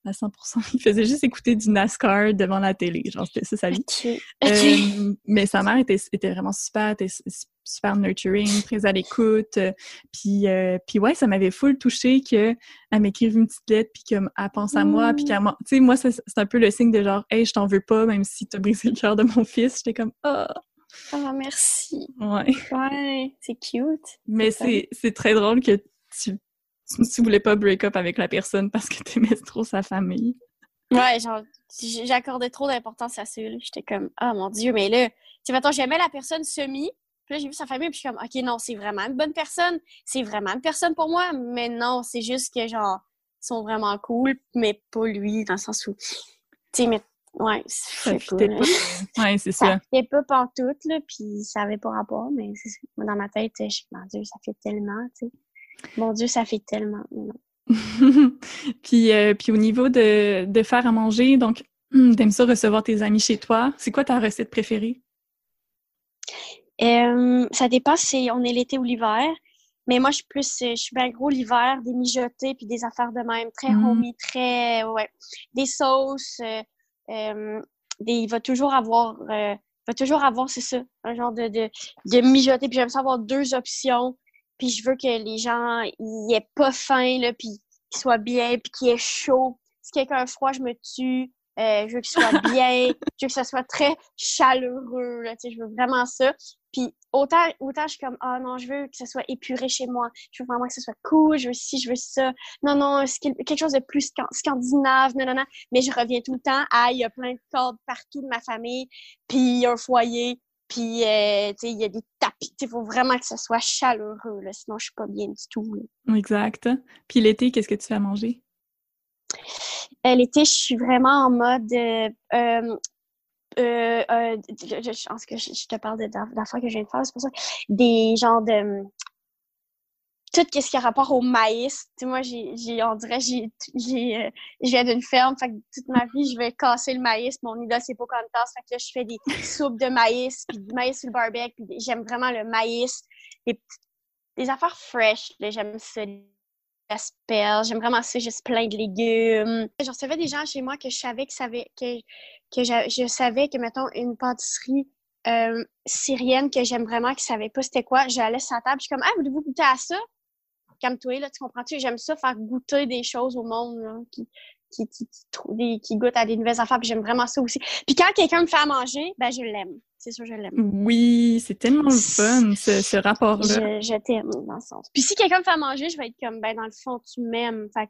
S1: à 100%. Il faisait juste écouter du NASCAR devant la télé, genre c'était ça sa vie. mais sa mère était, était vraiment super, était super nurturing, très à l'écoute. puis, puis ouais, ça m'avait full touché qu'elle m'écrive une petite lettre, puis qu'elle pense à moi, puis qu'elle Tu sais, moi, c'est un peu le signe de genre, hey, je t'en veux pas, même si t'as brisé le cœur de mon fils. J'étais comme, ah!
S2: Ah, merci.
S1: Ouais.
S2: Ouais, c'est cute.
S1: Mais c'est très drôle que tu, tu voulais pas break up avec la personne parce que t'aimais trop sa famille.
S2: Ouais, genre, j'accordais trop d'importance à ça. J'étais comme, ah mon Dieu, mais là, tu sais, j'aimais la personne semi, puis là, j'ai vu sa famille, puis je suis comme, OK, non, c'est vraiment une bonne personne. C'est vraiment une personne pour moi, mais non, c'est juste que, genre, ils sont vraiment cool, mais pas lui, dans le sens où, tu sais, mais Ouais,
S1: ça fitait pas. *laughs* Ouais, c'est ça.
S2: Ça fitait pas pantoute, là, puis ça avait pas rapport, mais dans ma tête, je suis mon Dieu, ça fait tellement, tu sais. Mon Dieu, ça fait tellement. *laughs*
S1: puis, euh, puis au niveau de, de, faire à manger, donc, *clears throat* t'aimes ça recevoir tes amis chez toi. C'est quoi ta recette préférée?
S2: Euh, ça dépend si on est l'été ou l'hiver. Mais moi, je suis plus, je suis bien gros l'hiver, des mijotés puis des affaires de même, très mmh. homey, très, ouais, des sauces, euh, euh, il va toujours avoir, euh, va toujours avoir, c'est ça, un genre de, de, de mijoter. Puis j'aime ça avoir deux options. Puis je veux que les gens y aient pas faim, là, puis qu'ils soient bien, puis qu'il y ait chaud. Si quelqu'un a froid, je me tue. Euh, je veux qu'il soit *laughs* bien. je veux que ça soit très chaleureux. Là, je veux vraiment ça. Puis autant, autant je suis comme, ah non, je veux que ça soit épuré chez moi. Je veux vraiment que ça soit cool. Je veux ci, je veux ça. Non, non, quelque chose de plus scandinave. Non, non, non. Mais je reviens tout le temps à, il y a plein de cordes partout de ma famille. Puis il y a un foyer. Puis, euh, tu sais, il y a des tapis. Il faut vraiment que ça soit chaleureux. Là, sinon, je suis pas bien du tout.
S1: Exact. Puis l'été, qu'est-ce que tu fais à manger?
S2: Euh, l'été, je suis vraiment en mode euh, euh, euh, je, pense que je, te parle d'affaires que je viens de faire, c'est pour ça. Des genres de. Tout ce qui a rapport au maïs. Tu sais, moi, j'ai, on dirait, j'ai, euh, je viens d'une ferme, fait que toute ma vie, je vais casser le maïs. Mon idole, c'est Pocahontas. Fait que là, je fais des soupes de maïs, puis du maïs sur le barbecue, j'aime vraiment le maïs. Des, des affaires fresh, j'aime ça asperges. J'aime vraiment ça, juste plein de légumes. Je recevais des gens chez moi que je savais que, savait, que, que je, savais que, mettons, une pâtisserie euh, syrienne que j'aime vraiment, qui savait pas c'était quoi, j'allais sur la table, je suis comme, ah, voulez-vous goûter à ça? Comme toi, là, tu comprends-tu? J'aime ça, faire goûter des choses au monde, qui, qui, qui, qui, goûtent à des nouvelles affaires, puis j'aime vraiment ça aussi. Puis quand quelqu'un me fait à manger, ben, je l'aime. C'est sûr, je l'aime.
S1: Oui, c'est tellement fun, ce, ce rapport-là.
S2: Je, je t'aime, dans le sens. Puis si quelqu'un me fait à manger, je vais être comme, ben, dans le fond, tu m'aimes. Fait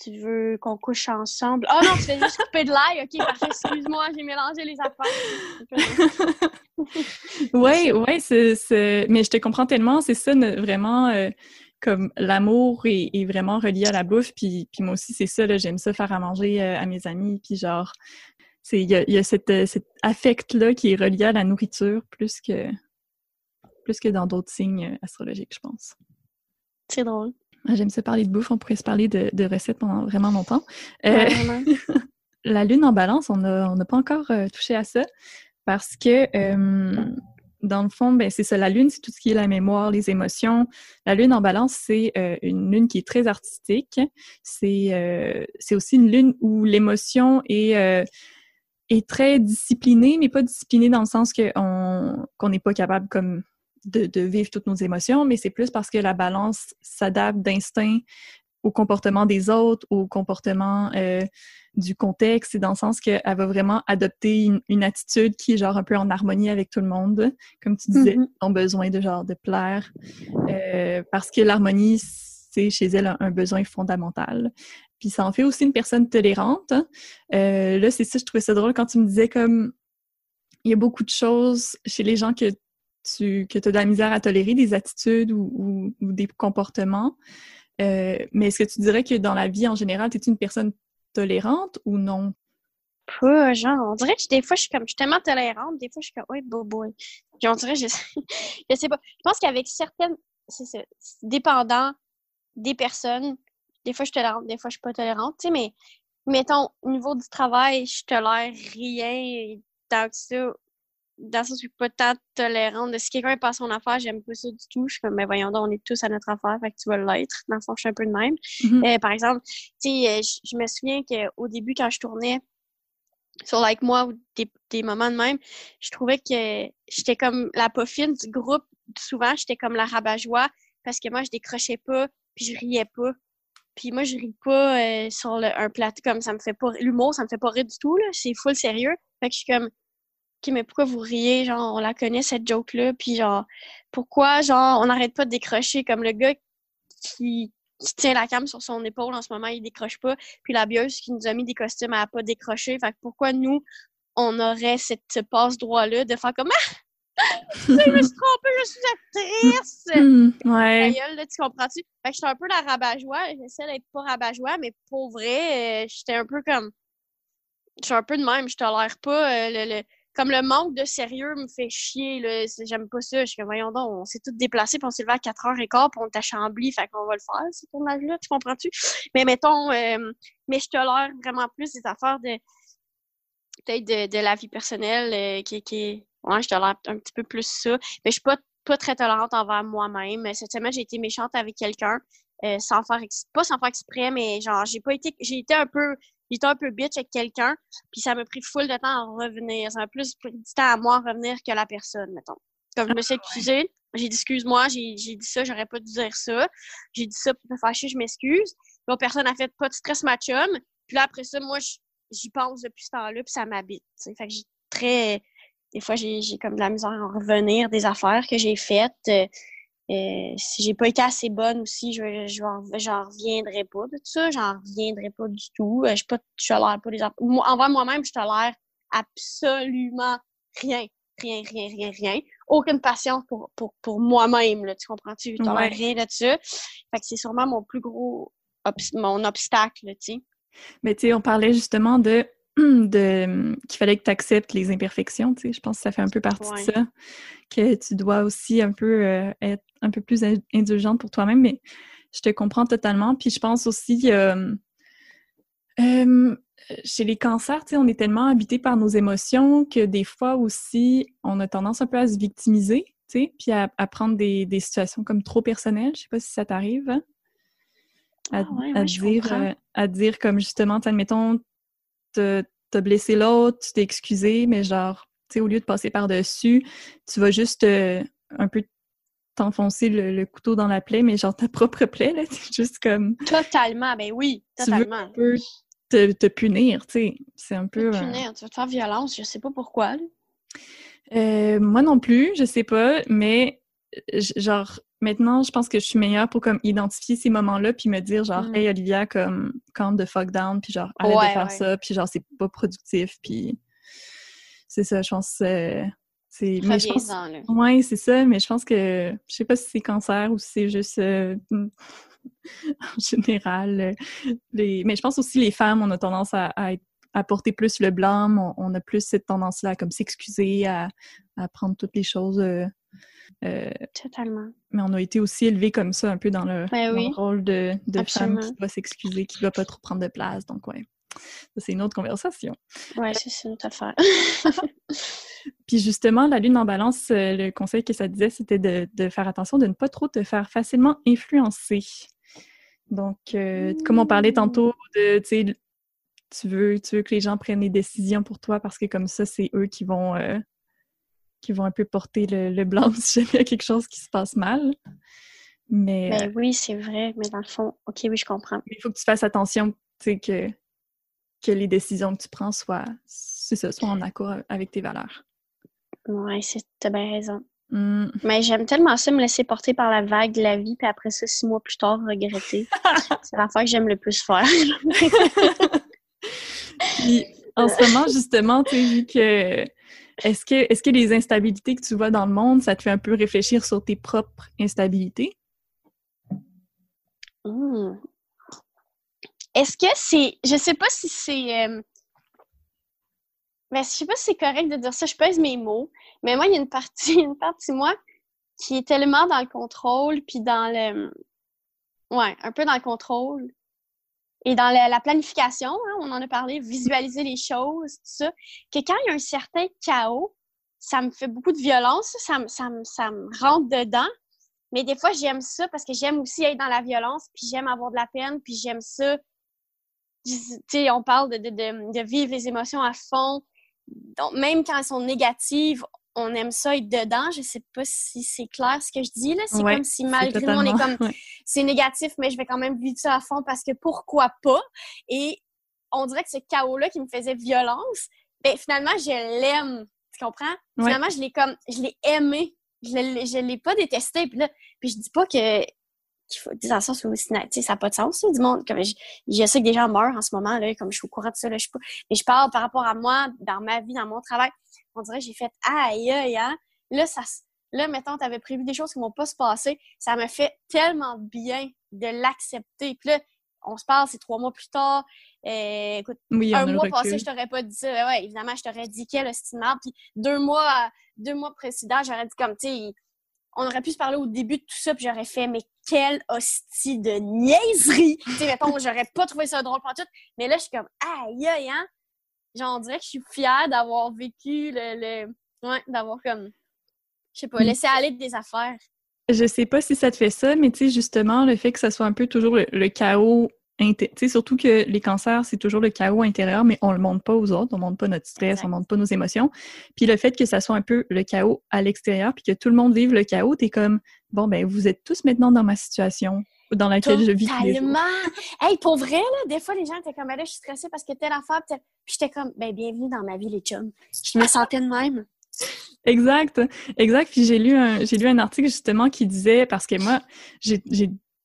S2: tu veux qu'on couche ensemble? Oh non, tu fais juste couper de l'ail. OK, parfait. Excuse-moi, j'ai mélangé les affaires. *laughs*
S1: oui, oui, c'est, mais je te comprends tellement. C'est ça, vraiment, euh, comme l'amour est, vraiment relié à la bouffe. Puis, puis moi aussi, c'est ça, j'aime ça faire à manger euh, à mes amis. Puis genre, il y a, y a cet affect-là qui est relié à la nourriture plus que, plus que dans d'autres signes astrologiques, je pense.
S2: C'est drôle.
S1: Ah, j'aime ça parler de bouffe, on pourrait se parler de, recettes pendant vraiment longtemps. Euh, *laughs* la lune en balance, on n'a pas encore euh, touché à ça parce que, euh, dans le fond, ben, c'est ça, la lune, c'est tout ce qui est la mémoire, les émotions. La lune en balance, c'est une lune qui est très artistique. C'est aussi une lune où l'émotion est est très disciplinée, mais pas disciplinée dans le sens qu'on n'est pas capable comme de, vivre toutes nos émotions, mais c'est plus parce que la balance s'adapte d'instinct au comportement des autres, au comportement euh, du contexte, et dans le sens qu'elle va vraiment adopter une, attitude qui est genre un peu en harmonie avec tout le monde, comme tu disais, mm besoin de genre de plaire, euh, parce que l'harmonie, chez elle un besoin fondamental. Puis ça en fait aussi une personne tolérante. Euh, là, c'est ça, je trouvais ça drôle quand tu me disais comme il y a beaucoup de choses chez les gens que tu que as de la misère à tolérer, des attitudes ou, des comportements. Euh, mais est-ce que tu dirais que dans la vie en général, tu es une personne tolérante ou non?
S2: Pas, genre, on dirait que des fois, je suis comme, je suis tellement tolérante, des fois, je suis comme, oui, boy, boy. Puis on dirait, je, *laughs* je sais pas. Je pense qu'avec certaines, c'est ça, dépendant des personnes, des fois, je suis tolérante, des fois, je suis pas tolérante, tu sais, mais mettons, au niveau du travail, je tolère rien tant que ça. Dans le sens où je suis pas tant tolérante. Si quelqu'un passe son affaire, j'aime pas ça du tout. Je suis comme, mais voyons donc, on est tous à notre affaire, fait que tu vas l'être. Dans le fond, je suis un peu de même. Mm-hmm. Euh, par exemple, tu sais, euh, je me souviens qu'au début, quand je tournais, sur Like Moi ou des, des, moments de même, je trouvais que j'étais comme la poffine du groupe. Souvent, j'étais comme la rabat-joie parce que moi, je décrochais pas puis je riais pas. Puis moi, je ris pas euh, sur un plateau comme ça me fait pas... L'humour, ça me fait pas rire du tout, là. C'est full sérieux. Fait que je suis comme... OK, mais pourquoi vous riez? Genre, on la connaît, cette joke-là? Puis genre, pourquoi, genre, on n'arrête pas de décrocher? Comme le gars qui qui tient la cam sur son épaule en ce moment, il décroche pas. Puis la bieuse qui nous a mis des costumes, elle n'a pas décroché. Fait que pourquoi nous, on aurait cette, ce passe-droit-là de faire comme Ah! je me suis trompée, je suis actrice!
S1: Hmm, ouais.
S2: Gueule, tu comprends-tu? Fait que j'étais un peu la rabat-joie. J'essaie d'être pas rabat-joie, mais pour vrai, euh, j'étais un peu comme. Je suis un peu de même, je tolère pas euh, le comme le manque de sérieux me fait chier. J'aime pas ça. Je suis comme, voyons donc, on s'est tous déplacés, puis on s'est levé à 4h15, puis on est à Chambly, fait qu'on va le faire, ce tournage-là, tu comprends-tu? Mais mettons, euh, mais je tolère vraiment plus des affaires de peut-être de, la vie personnelle euh, qui Ouais, je tolère un petit peu plus ça. Mais je suis pas, pas très tolérante envers moi-même. Cette semaine, j'ai été méchante avec quelqu'un. Euh, sans faire pas sans faire exprès mais genre j'ai pas été j'ai été un peu j'étais un peu bitch avec quelqu'un, puis ça m'a pris full de temps à revenir. Ça m'a plus pris du temps à moi à revenir que la personne, mettons. Comme je me suis ah, excusée, j'ai dit excuse-moi, j'ai dit ça, j'aurais pas dû dire ça. J'ai dit ça pour te fâcher, je m'excuse. L'autre personne a fait pas de stress ma chum. Puis là, après ça, moi, j'y pense depuis ce temps-là, puis ça m'habite. Fait que j'ai très. Des fois, j'ai comme de la misère à en revenir des affaires que j'ai faites. Euh, si j'ai pas été assez bonne aussi, je j'en reviendrai pas de tout ça. J'en reviendrai pas du tout. Euh, je pas, je tolère pas les moi, Envers moi-même, je tolère absolument rien. Rien, rien, rien, rien. Aucune patience pour, pour, pour moi-même, tu comprends-tu? Je tolère rien de ça. Fait que c'est sûrement mon plus gros mon obstacle, tu sais.
S1: Mais tu sais, on parlait justement de *clears throat* de qu'il fallait que tu acceptes les imperfections, tu sais, je pense que ça fait un peu partie de ça, que tu dois aussi un peu euh, être un peu plus indulgente pour toi-même, mais je te comprends totalement. Puis je pense aussi, euh, chez les cancers, tu sais, on est tellement habité par nos émotions que des fois aussi, on a tendance un peu à se victimiser, tu sais, puis à, prendre des, situations comme trop personnelles. Je sais pas si ça t'arrive. Hein, à,
S2: ah
S1: dire, euh, à dire comme justement, admettons, t'as blessé l'autre, tu t'es excusé, mais genre, tu sais, au lieu de passer par-dessus, tu vas juste euh, un peu t'enfoncer le, couteau dans la plaie, mais genre ta propre plaie, là, *laughs* c'est juste comme...
S2: Totalement, ben oui, totalement.
S1: Tu veux un peu te, punir, tu sais, c'est un peu...
S2: Te euh, punir, tu vas te faire violence, je sais pas pourquoi,
S1: euh, moi non plus, je sais pas, mais genre maintenant, je pense que je suis meilleure pour comme identifier ces moments-là puis me dire genre mm. hey Olivia comme calm the fuck down puis genre arrête de faire ça puis genre c'est pas productif puis c'est ça, je pense c'est mais je pense ouais, c'est ça, mais je pense que je sais pas si c'est cancer ou si c'est juste euh, *laughs* en général les mais je pense aussi les femmes on a tendance à, à porter plus le blâme, on, a plus cette tendance-là à comme s'excuser, à, à, prendre toutes les choses euh,
S2: euh, Totalement.
S1: Mais on a été aussi élevés comme ça, un peu dans le,
S2: ben
S1: rôle de, de femme qui doit s'excuser, qui ne doit pas trop prendre de place. Donc, ouais. Ça, c'est une autre conversation.
S2: Ouais, c'est une autre affaire. *laughs*
S1: Puis justement, la lune en balance, euh, le conseil que ça disait, c'était de, de, faire attention de ne pas trop te faire facilement influencer. Donc, euh, comme on parlait tantôt de, tu veux, tu veux que les gens prennent les décisions pour toi parce que comme ça, c'est eux qui vont qui vont un peu porter le, blanc *laughs* si jamais il y a quelque chose qui se passe mal. Mais,
S2: ben oui, c'est vrai, mais dans le fond, OK, oui, je comprends.
S1: Il faut que tu fasses attention, tu sais, que, que les décisions que tu prends soient, ça, soient en accord avec tes valeurs.
S2: Oui, c'est, t'as bien raison.
S1: Hmm.
S2: Mais j'aime tellement ça, me laisser porter par la vague de la vie, puis après ça, six mois plus tard, regretter. *laughs* c'est l'affaire que j'aime le plus faire. *laughs*
S1: Puis, en ce moment, justement, tu sais, vu que est-ce que, est-ce que les instabilités que tu vois dans le monde, ça te fait un peu réfléchir sur tes propres instabilités?
S2: Hmm. Est-ce que c'est. Je sais pas si c'est. euh, Mais je sais pas si c'est correct de dire ça, je pèse mes mots. Mais moi, il y a une partie, *laughs* une partie moi qui est tellement dans le contrôle, puis dans le. Ouais, un peu dans le contrôle. Et dans la, la planification, hein, on en a parlé, visualiser les choses, tout ça, que quand il y a un certain chaos, ça me fait beaucoup de violence, ça me, ça me, ça me rentre dedans. Mais des fois, j'aime ça parce que j'aime aussi être dans la violence, puis j'aime avoir de la peine, puis j'aime ça. Tu sais, on parle de, de, de, de vivre les émotions à fond. Donc, même quand elles sont négatives, on aime ça être dedans. Je sais pas si c'est clair ce que je dis, là. C'est
S1: Ouais,
S2: comme si malgré nous, on est comme *laughs*
S1: ouais.
S2: c'est négatif, mais je vais quand même vivre ça à fond parce que pourquoi pas? Et on dirait que ce chaos-là qui me faisait violence, ben finalement, je l'aime. Tu comprends?
S1: Ouais.
S2: Finalement, je l'ai comme, je l'ai aimé. Je l'ai, l'ai pas détesté. Puis là, puis je dis pas que dans le sens où sais, ça n'a pas de sens, ça, du monde. Comme je, je sais que des gens meurent en ce moment, là, comme je suis au courant de ça, là, je sais pas. Mais je parle par rapport à moi, dans ma vie, dans mon travail. On dirait que j'ai fait aïe, aïe, hein. Là, ça, là, mettons, tu avais prévu des choses qui vont pas se passer. Ça me fait tellement bien de l'accepter. Puis là, on se parle, c'est trois mois plus tard. Euh, écoute,
S1: Oui,
S2: un mois passé, je t'aurais pas dit ça. Ouais, ouais, évidemment, je t'aurais dit quel merde. Puis deux mois, deux mois précédents, j'aurais dit comme, tu sais, on aurait pu se parler au début de tout ça, puis j'aurais fait, mais quelle hostie de niaiserie! tu sais, mettons, j'aurais pas trouvé ça drôle pour tout. Mais là, je suis comme, aïe, aïe, hein? Genre, on dirait que je suis fière d'avoir vécu le. Ouais, d'avoir comme, je sais pas, laissé aller des affaires.
S1: Je sais pas si ça te fait ça, mais tu sais, justement, le fait que ça soit un peu toujours le, le chaos, surtout que les cancers, c'est toujours le chaos intérieur, mais on le montre pas aux autres, on montre pas notre stress,
S2: Exact.
S1: on montre pas nos émotions. Puis le fait que ça soit un peu le chaos à l'extérieur, puis que tout le monde vive le chaos, t'es comme, bon, ben, vous êtes tous maintenant dans ma situation, dans laquelle je vis.
S2: Totalement! Hey, pour vrai, là, des fois, les gens étaient comme, Ben là, je suis stressée parce que telle affaire, puis j'étais comme, ben, bienvenue dans ma vie, les chums. Je me sentais de même.
S1: Exact, exact. Puis j'ai lu un, j'ai lu un article justement qui disait parce que moi, j'ai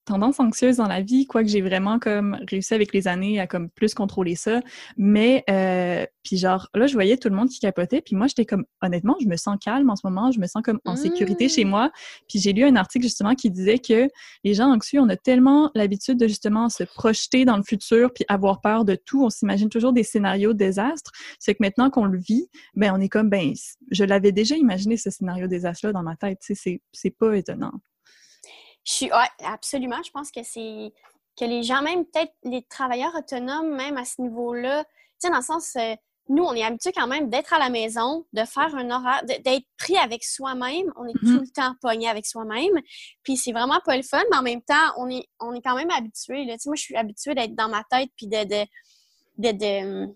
S1: tendance anxieuse dans la vie, quoique j'ai vraiment comme réussi avec les années à comme plus contrôler ça. Mais euh, puis genre là, je voyais tout le monde qui capotait, puis moi j'étais comme honnêtement, je me sens calme en ce moment, je me sens comme en sécurité chez moi. Puis j'ai lu un article justement qui disait que les gens anxieux, on a tellement l'habitude de justement se projeter dans le futur puis avoir peur de tout. On s'imagine toujours des scénarios de désastre. C'est que maintenant qu'on le vit, ben on est comme ben je l'avais déjà imaginé ce scénario désastre là dans ma tête tu sais c'est c'est pas étonnant
S2: Je suis, ouais, absolument. Je pense que c'est que les gens, même peut-être les travailleurs autonomes, même à ce niveau-là, tu sais, dans le sens, euh, nous, on est habitués quand même d'être à la maison, de faire un horaire, d'être pris avec soi-même. On est
S1: Mhm.
S2: tout le temps pogné avec soi-même. Puis c'est vraiment pas le fun, mais en même temps, on est, on est quand même habitué. Là. Tu sais, moi, je suis habituée d'être dans ma tête puis de, de, de, de-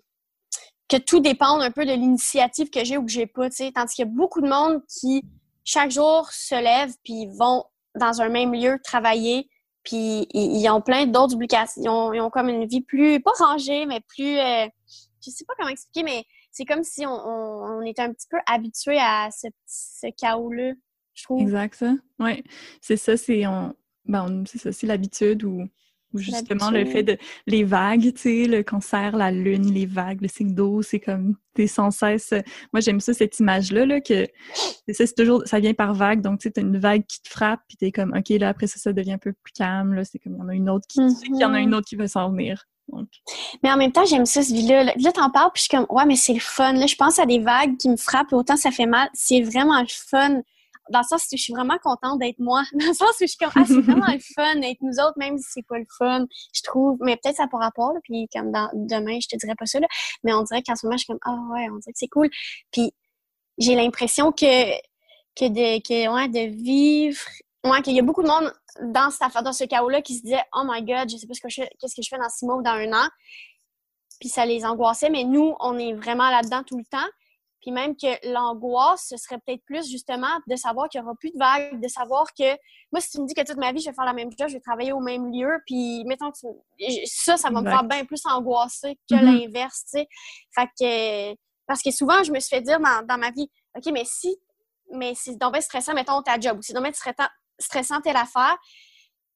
S2: que tout dépende un peu de l'initiative que j'ai ou que j'ai pas. Tu sais. Tandis qu'il y a beaucoup de monde qui, chaque jour, se lèvent puis vont dans un même lieu travailler. Puis ils, ont plein d'autres obligations. Ils ont, comme une vie plus, pas rangée, mais plus. euh, je sais pas comment expliquer, mais c'est comme si on, était un petit peu habitué à ce, ce chaos-là, je trouve.
S1: exact ça ouais c'est ça c'est on ben l'habitude ou justement le fait de les vagues tu sais le cancer la lune les vagues le signe d'eau c'est comme t'es sans cesse moi j'aime ça cette image là que c'est ça c'est toujours ça vient par vague donc tu sais t'as une vague qui te frappe puis t'es comme ok là après ça ça devient un peu plus calme là c'est comme il y en a une autre qui sais qu'il y en a une autre qui va s'en venir donc
S2: Mais en même temps, j'aime ça, ce vie-là. Là, Là, t'en parles, puis je suis comme, ouais, mais c'est le fun. Là, je pense à des vagues qui me frappent, autant ça fait mal. C'est vraiment le fun. Dans le sens où je suis vraiment contente d'être moi. *laughs* Dans le sens où je suis comme, ah, c'est vraiment le *laughs* fun d'être nous autres, même si c'est pas le fun, je trouve. Mais peut-être ça pas rapport, là, puis comme dans, demain, je te dirais pas ça, là. Mais on dirait qu'en ce moment, je suis comme, ah ouais, on dirait que c'est cool. Puis j'ai l'impression que, que, de, que, ouais, de vivre. Ouais, qu'il y a beaucoup de monde dans cette affaire, dans ce chaos-là, qui se disait, oh my god, je sais pas ce que je fais, qu'est-ce que je fais dans six mois ou dans un an. Puis ça les angoissait, mais nous, on est vraiment là-dedans tout le temps. Puis même que l'angoisse, ce serait peut-être plus justement de savoir qu'il n'y aura plus de vagues, de savoir que moi, si tu me dis que toute ma vie, je vais faire la même chose, je vais travailler au même lieu, puis mettons que tu- ça, ça va me faire bien plus angoisser que
S1: Mhm.
S2: l'inverse, tu sais. Fait que, parce que souvent, je me suis fait dire dans, dans ma vie, OK, mais si mais c'est donc bien stressant, mettons, ta job, ou c'est donc bien stressant, stressant telle affaire,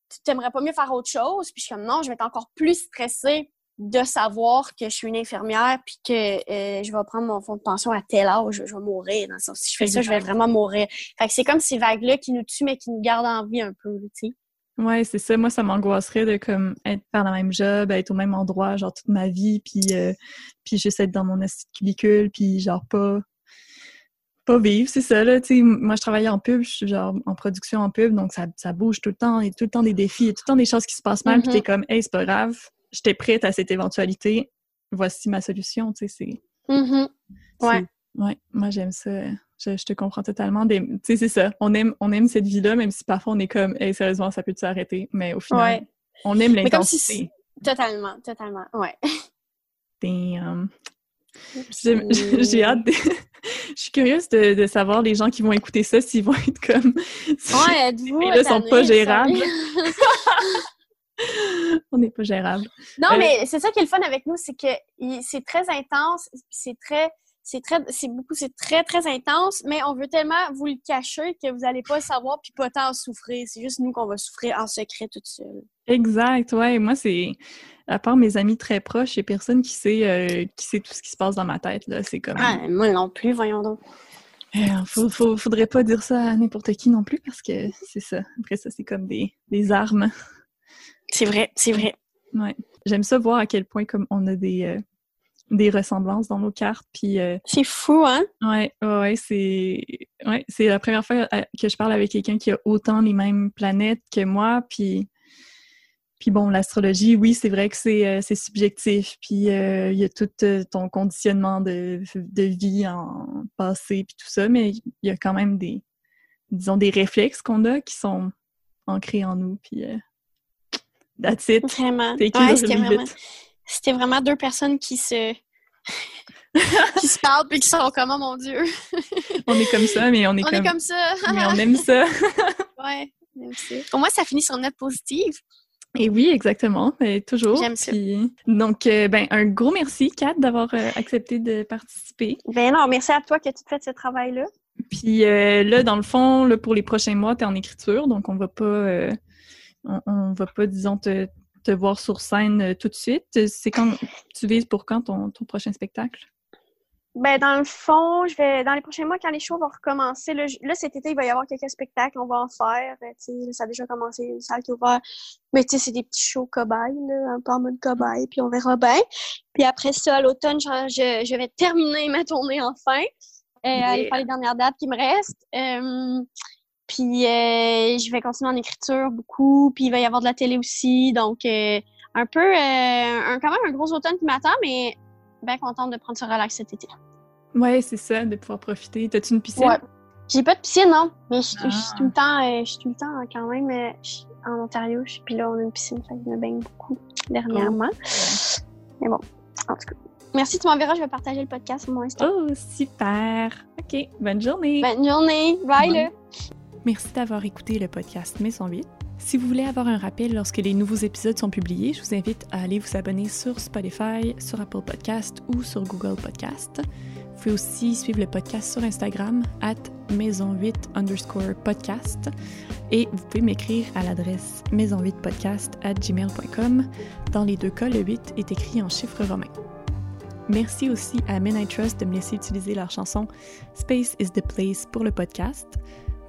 S2: tu t'aimerais pas mieux faire autre chose? Puis je suis comme, non, je vais être encore plus stressée de savoir que je suis une infirmière puis que euh, je vais prendre mon fonds de pension à tel âge, je, vais mourir. Dans le sens, si je fais ça, je vais vraiment mourir. Fait que c'est comme ces vagues-là qui nous tuent, mais qui nous gardent en vie un peu, tu sais.
S1: Ouais, c'est ça. Moi, ça m'angoisserait de comme être faire le même job, être au même endroit, genre toute ma vie, puis euh, puis juste être dans mon astuce cubicule, puis genre pas pas vivre, c'est ça, là, tu sais, moi, je travaillais en pub, je suis genre en production en pub, donc ça, ça bouge tout le temps, il y a tout le temps des défis, il y a tout le temps des choses qui se passent mal, puis t'es
S2: Mhm.
S1: comme, hey, c'est pas grave, j'étais prête à cette éventualité, voici ma solution, tu sais, c'est...
S2: Mhm. Ouais.
S1: Ouais, moi, j'aime ça, je, je te comprends totalement, tu sais, c'est ça, on aime, on aime cette vie-là, même si parfois on est comme, hey, sérieusement, ça peut s'arrêter, mais au final,
S2: Ouais.
S1: on aime
S2: Mais comme si
S1: l'intensité.
S2: Totalement, totalement. Ouais.
S1: Damn. *laughs* J'ai hâte de... Je suis curieuse de, de savoir les gens qui vont écouter ça, s'ils vont être comme...
S2: Ouais, *laughs* êtes-vous.
S1: filles-là sont
S2: tannées,
S1: pas gérables. *laughs* *laughs* On n'est pas gérable.
S2: Non,
S1: Euh,
S2: mais c'est ça qui est le fun avec nous, c'est que c'est très intense, c'est très, c'est très, c'est beaucoup, c'est très, très intense, mais on veut tellement vous le cacher que vous n'allez pas le savoir puis pas tant en souffrir. C'est juste nous qu'on va souffrir en secret toute seule.
S1: Exact, ouais. Moi, c'est... À part mes amis très proches, a personne qui sait, euh, qui sait tout ce qui se passe dans ma tête, là. C'est comme...
S2: Ah, moi non plus, voyons donc.
S1: Euh, faut, faut- faudrait pas dire ça à n'importe qui non plus, parce que c'est ça. Après ça, c'est comme des, des armes.
S2: C'est vrai, c'est vrai.
S1: Ouais. J'aime ça voir à quel point comme on a des, euh, des ressemblances dans nos cartes, puis... euh,
S2: C'est fou, hein?
S1: Ouais, ouais, ouais, c'est ouais, c'est la première fois euh, que je parle avec quelqu'un qui a autant les mêmes planètes que moi, puis puis bon, l'astrologie, oui, c'est vrai que c'est euh, c'est subjectif, puis il y a tout ton conditionnement de, de vie en passé puis tout ça, mais il y a quand même des disons des réflexes qu'on a qui sont ancrés en nous, puis that's it.
S2: Vraiment. Ouais, c'était vraiment,
S1: it.
S2: c'était vraiment deux personnes qui se, *laughs* qui se parlent puis qui sont comme, oh mon Dieu. *laughs*
S1: On est comme ça, mais on est
S2: On
S1: comme
S2: est comme ça. *laughs*
S1: mais on aime ça.
S2: ouais. j'aime ça. Au moins, ça finit sur une note positive.
S1: Et oui, exactement, mais toujours.
S2: J'aime ça.
S1: Puis- Donc, euh, ben, un gros merci, Kat, d'avoir euh, accepté de participer.
S2: Ben non, merci à toi que tu fais ce travail-là.
S1: Puis euh, là, dans le fond, là, pour les prochains mois, tu es en écriture, donc on va pas, on, on va pas, disons, te, te voir sur scène euh, tout de suite. C'est quand tu vises pour quand ton, ton prochain spectacle?
S2: Ben, dans le fond, je vais dans les prochains mois, quand les shows vont recommencer, là, cet été, il va y avoir quelques spectacles, on va en faire. euh, ça a déjà commencé, une salle qui est ouverte. Mais tu sais, c'est des petits shows cobayes, là, un peu en mode cobaye, puis on verra bien. Puis après ça, à l'automne, je, je, je vais terminer ma tournée enfin. Euh, aller
S1: Yeah.
S2: faire les dernières dates qui me restent. Euh, puis euh, je vais continuer en écriture beaucoup. Puis il va y avoir de la télé aussi. Donc, euh, un peu, euh, un, quand même un gros automne qui m'attend, mais bien contente de prendre ce relax cet été.
S1: Ouais, c'est ça, de pouvoir profiter. T'as-tu une piscine?
S2: Ouais. J'ai pas de piscine, non, mais je suis
S1: Ah.
S2: tout le temps, je suis tout le temps euh, quand même en Ontario. Puis là, on a une piscine, fait que je me baigne beaucoup dernièrement. Mais bon, en tout cas. Merci, tu m'enverras, je vais partager le podcast sur mon Insta.
S1: Oh, super! OK, bonne journée!
S2: Bonne journée, bye
S1: Bonne-
S2: là!
S1: Merci d'avoir écouté le podcast Maison 8. Si vous voulez avoir un rappel lorsque les nouveaux épisodes sont publiés, je vous invite à aller vous abonner sur Spotify, sur Apple Podcast ou sur Google Podcast. Vous pouvez aussi suivre le podcast sur Instagram, at maison8 underscore podcast. Et vous pouvez m'écrire à l'adresse maison8podcast at gmail.com. Dans les deux cas, le 8 est écrit en chiffres romains. Merci aussi à Men I Trust de me laisser utiliser leur chanson Space is the Place pour le podcast.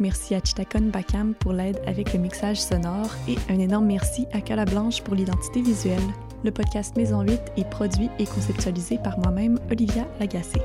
S1: Merci à Chitakon Bakam pour l'aide avec le mixage sonore et un énorme merci à Cala Blanche pour l'identité visuelle. Le podcast Maison 8 est produit et conceptualisé par moi-même, Olivia Lagacé.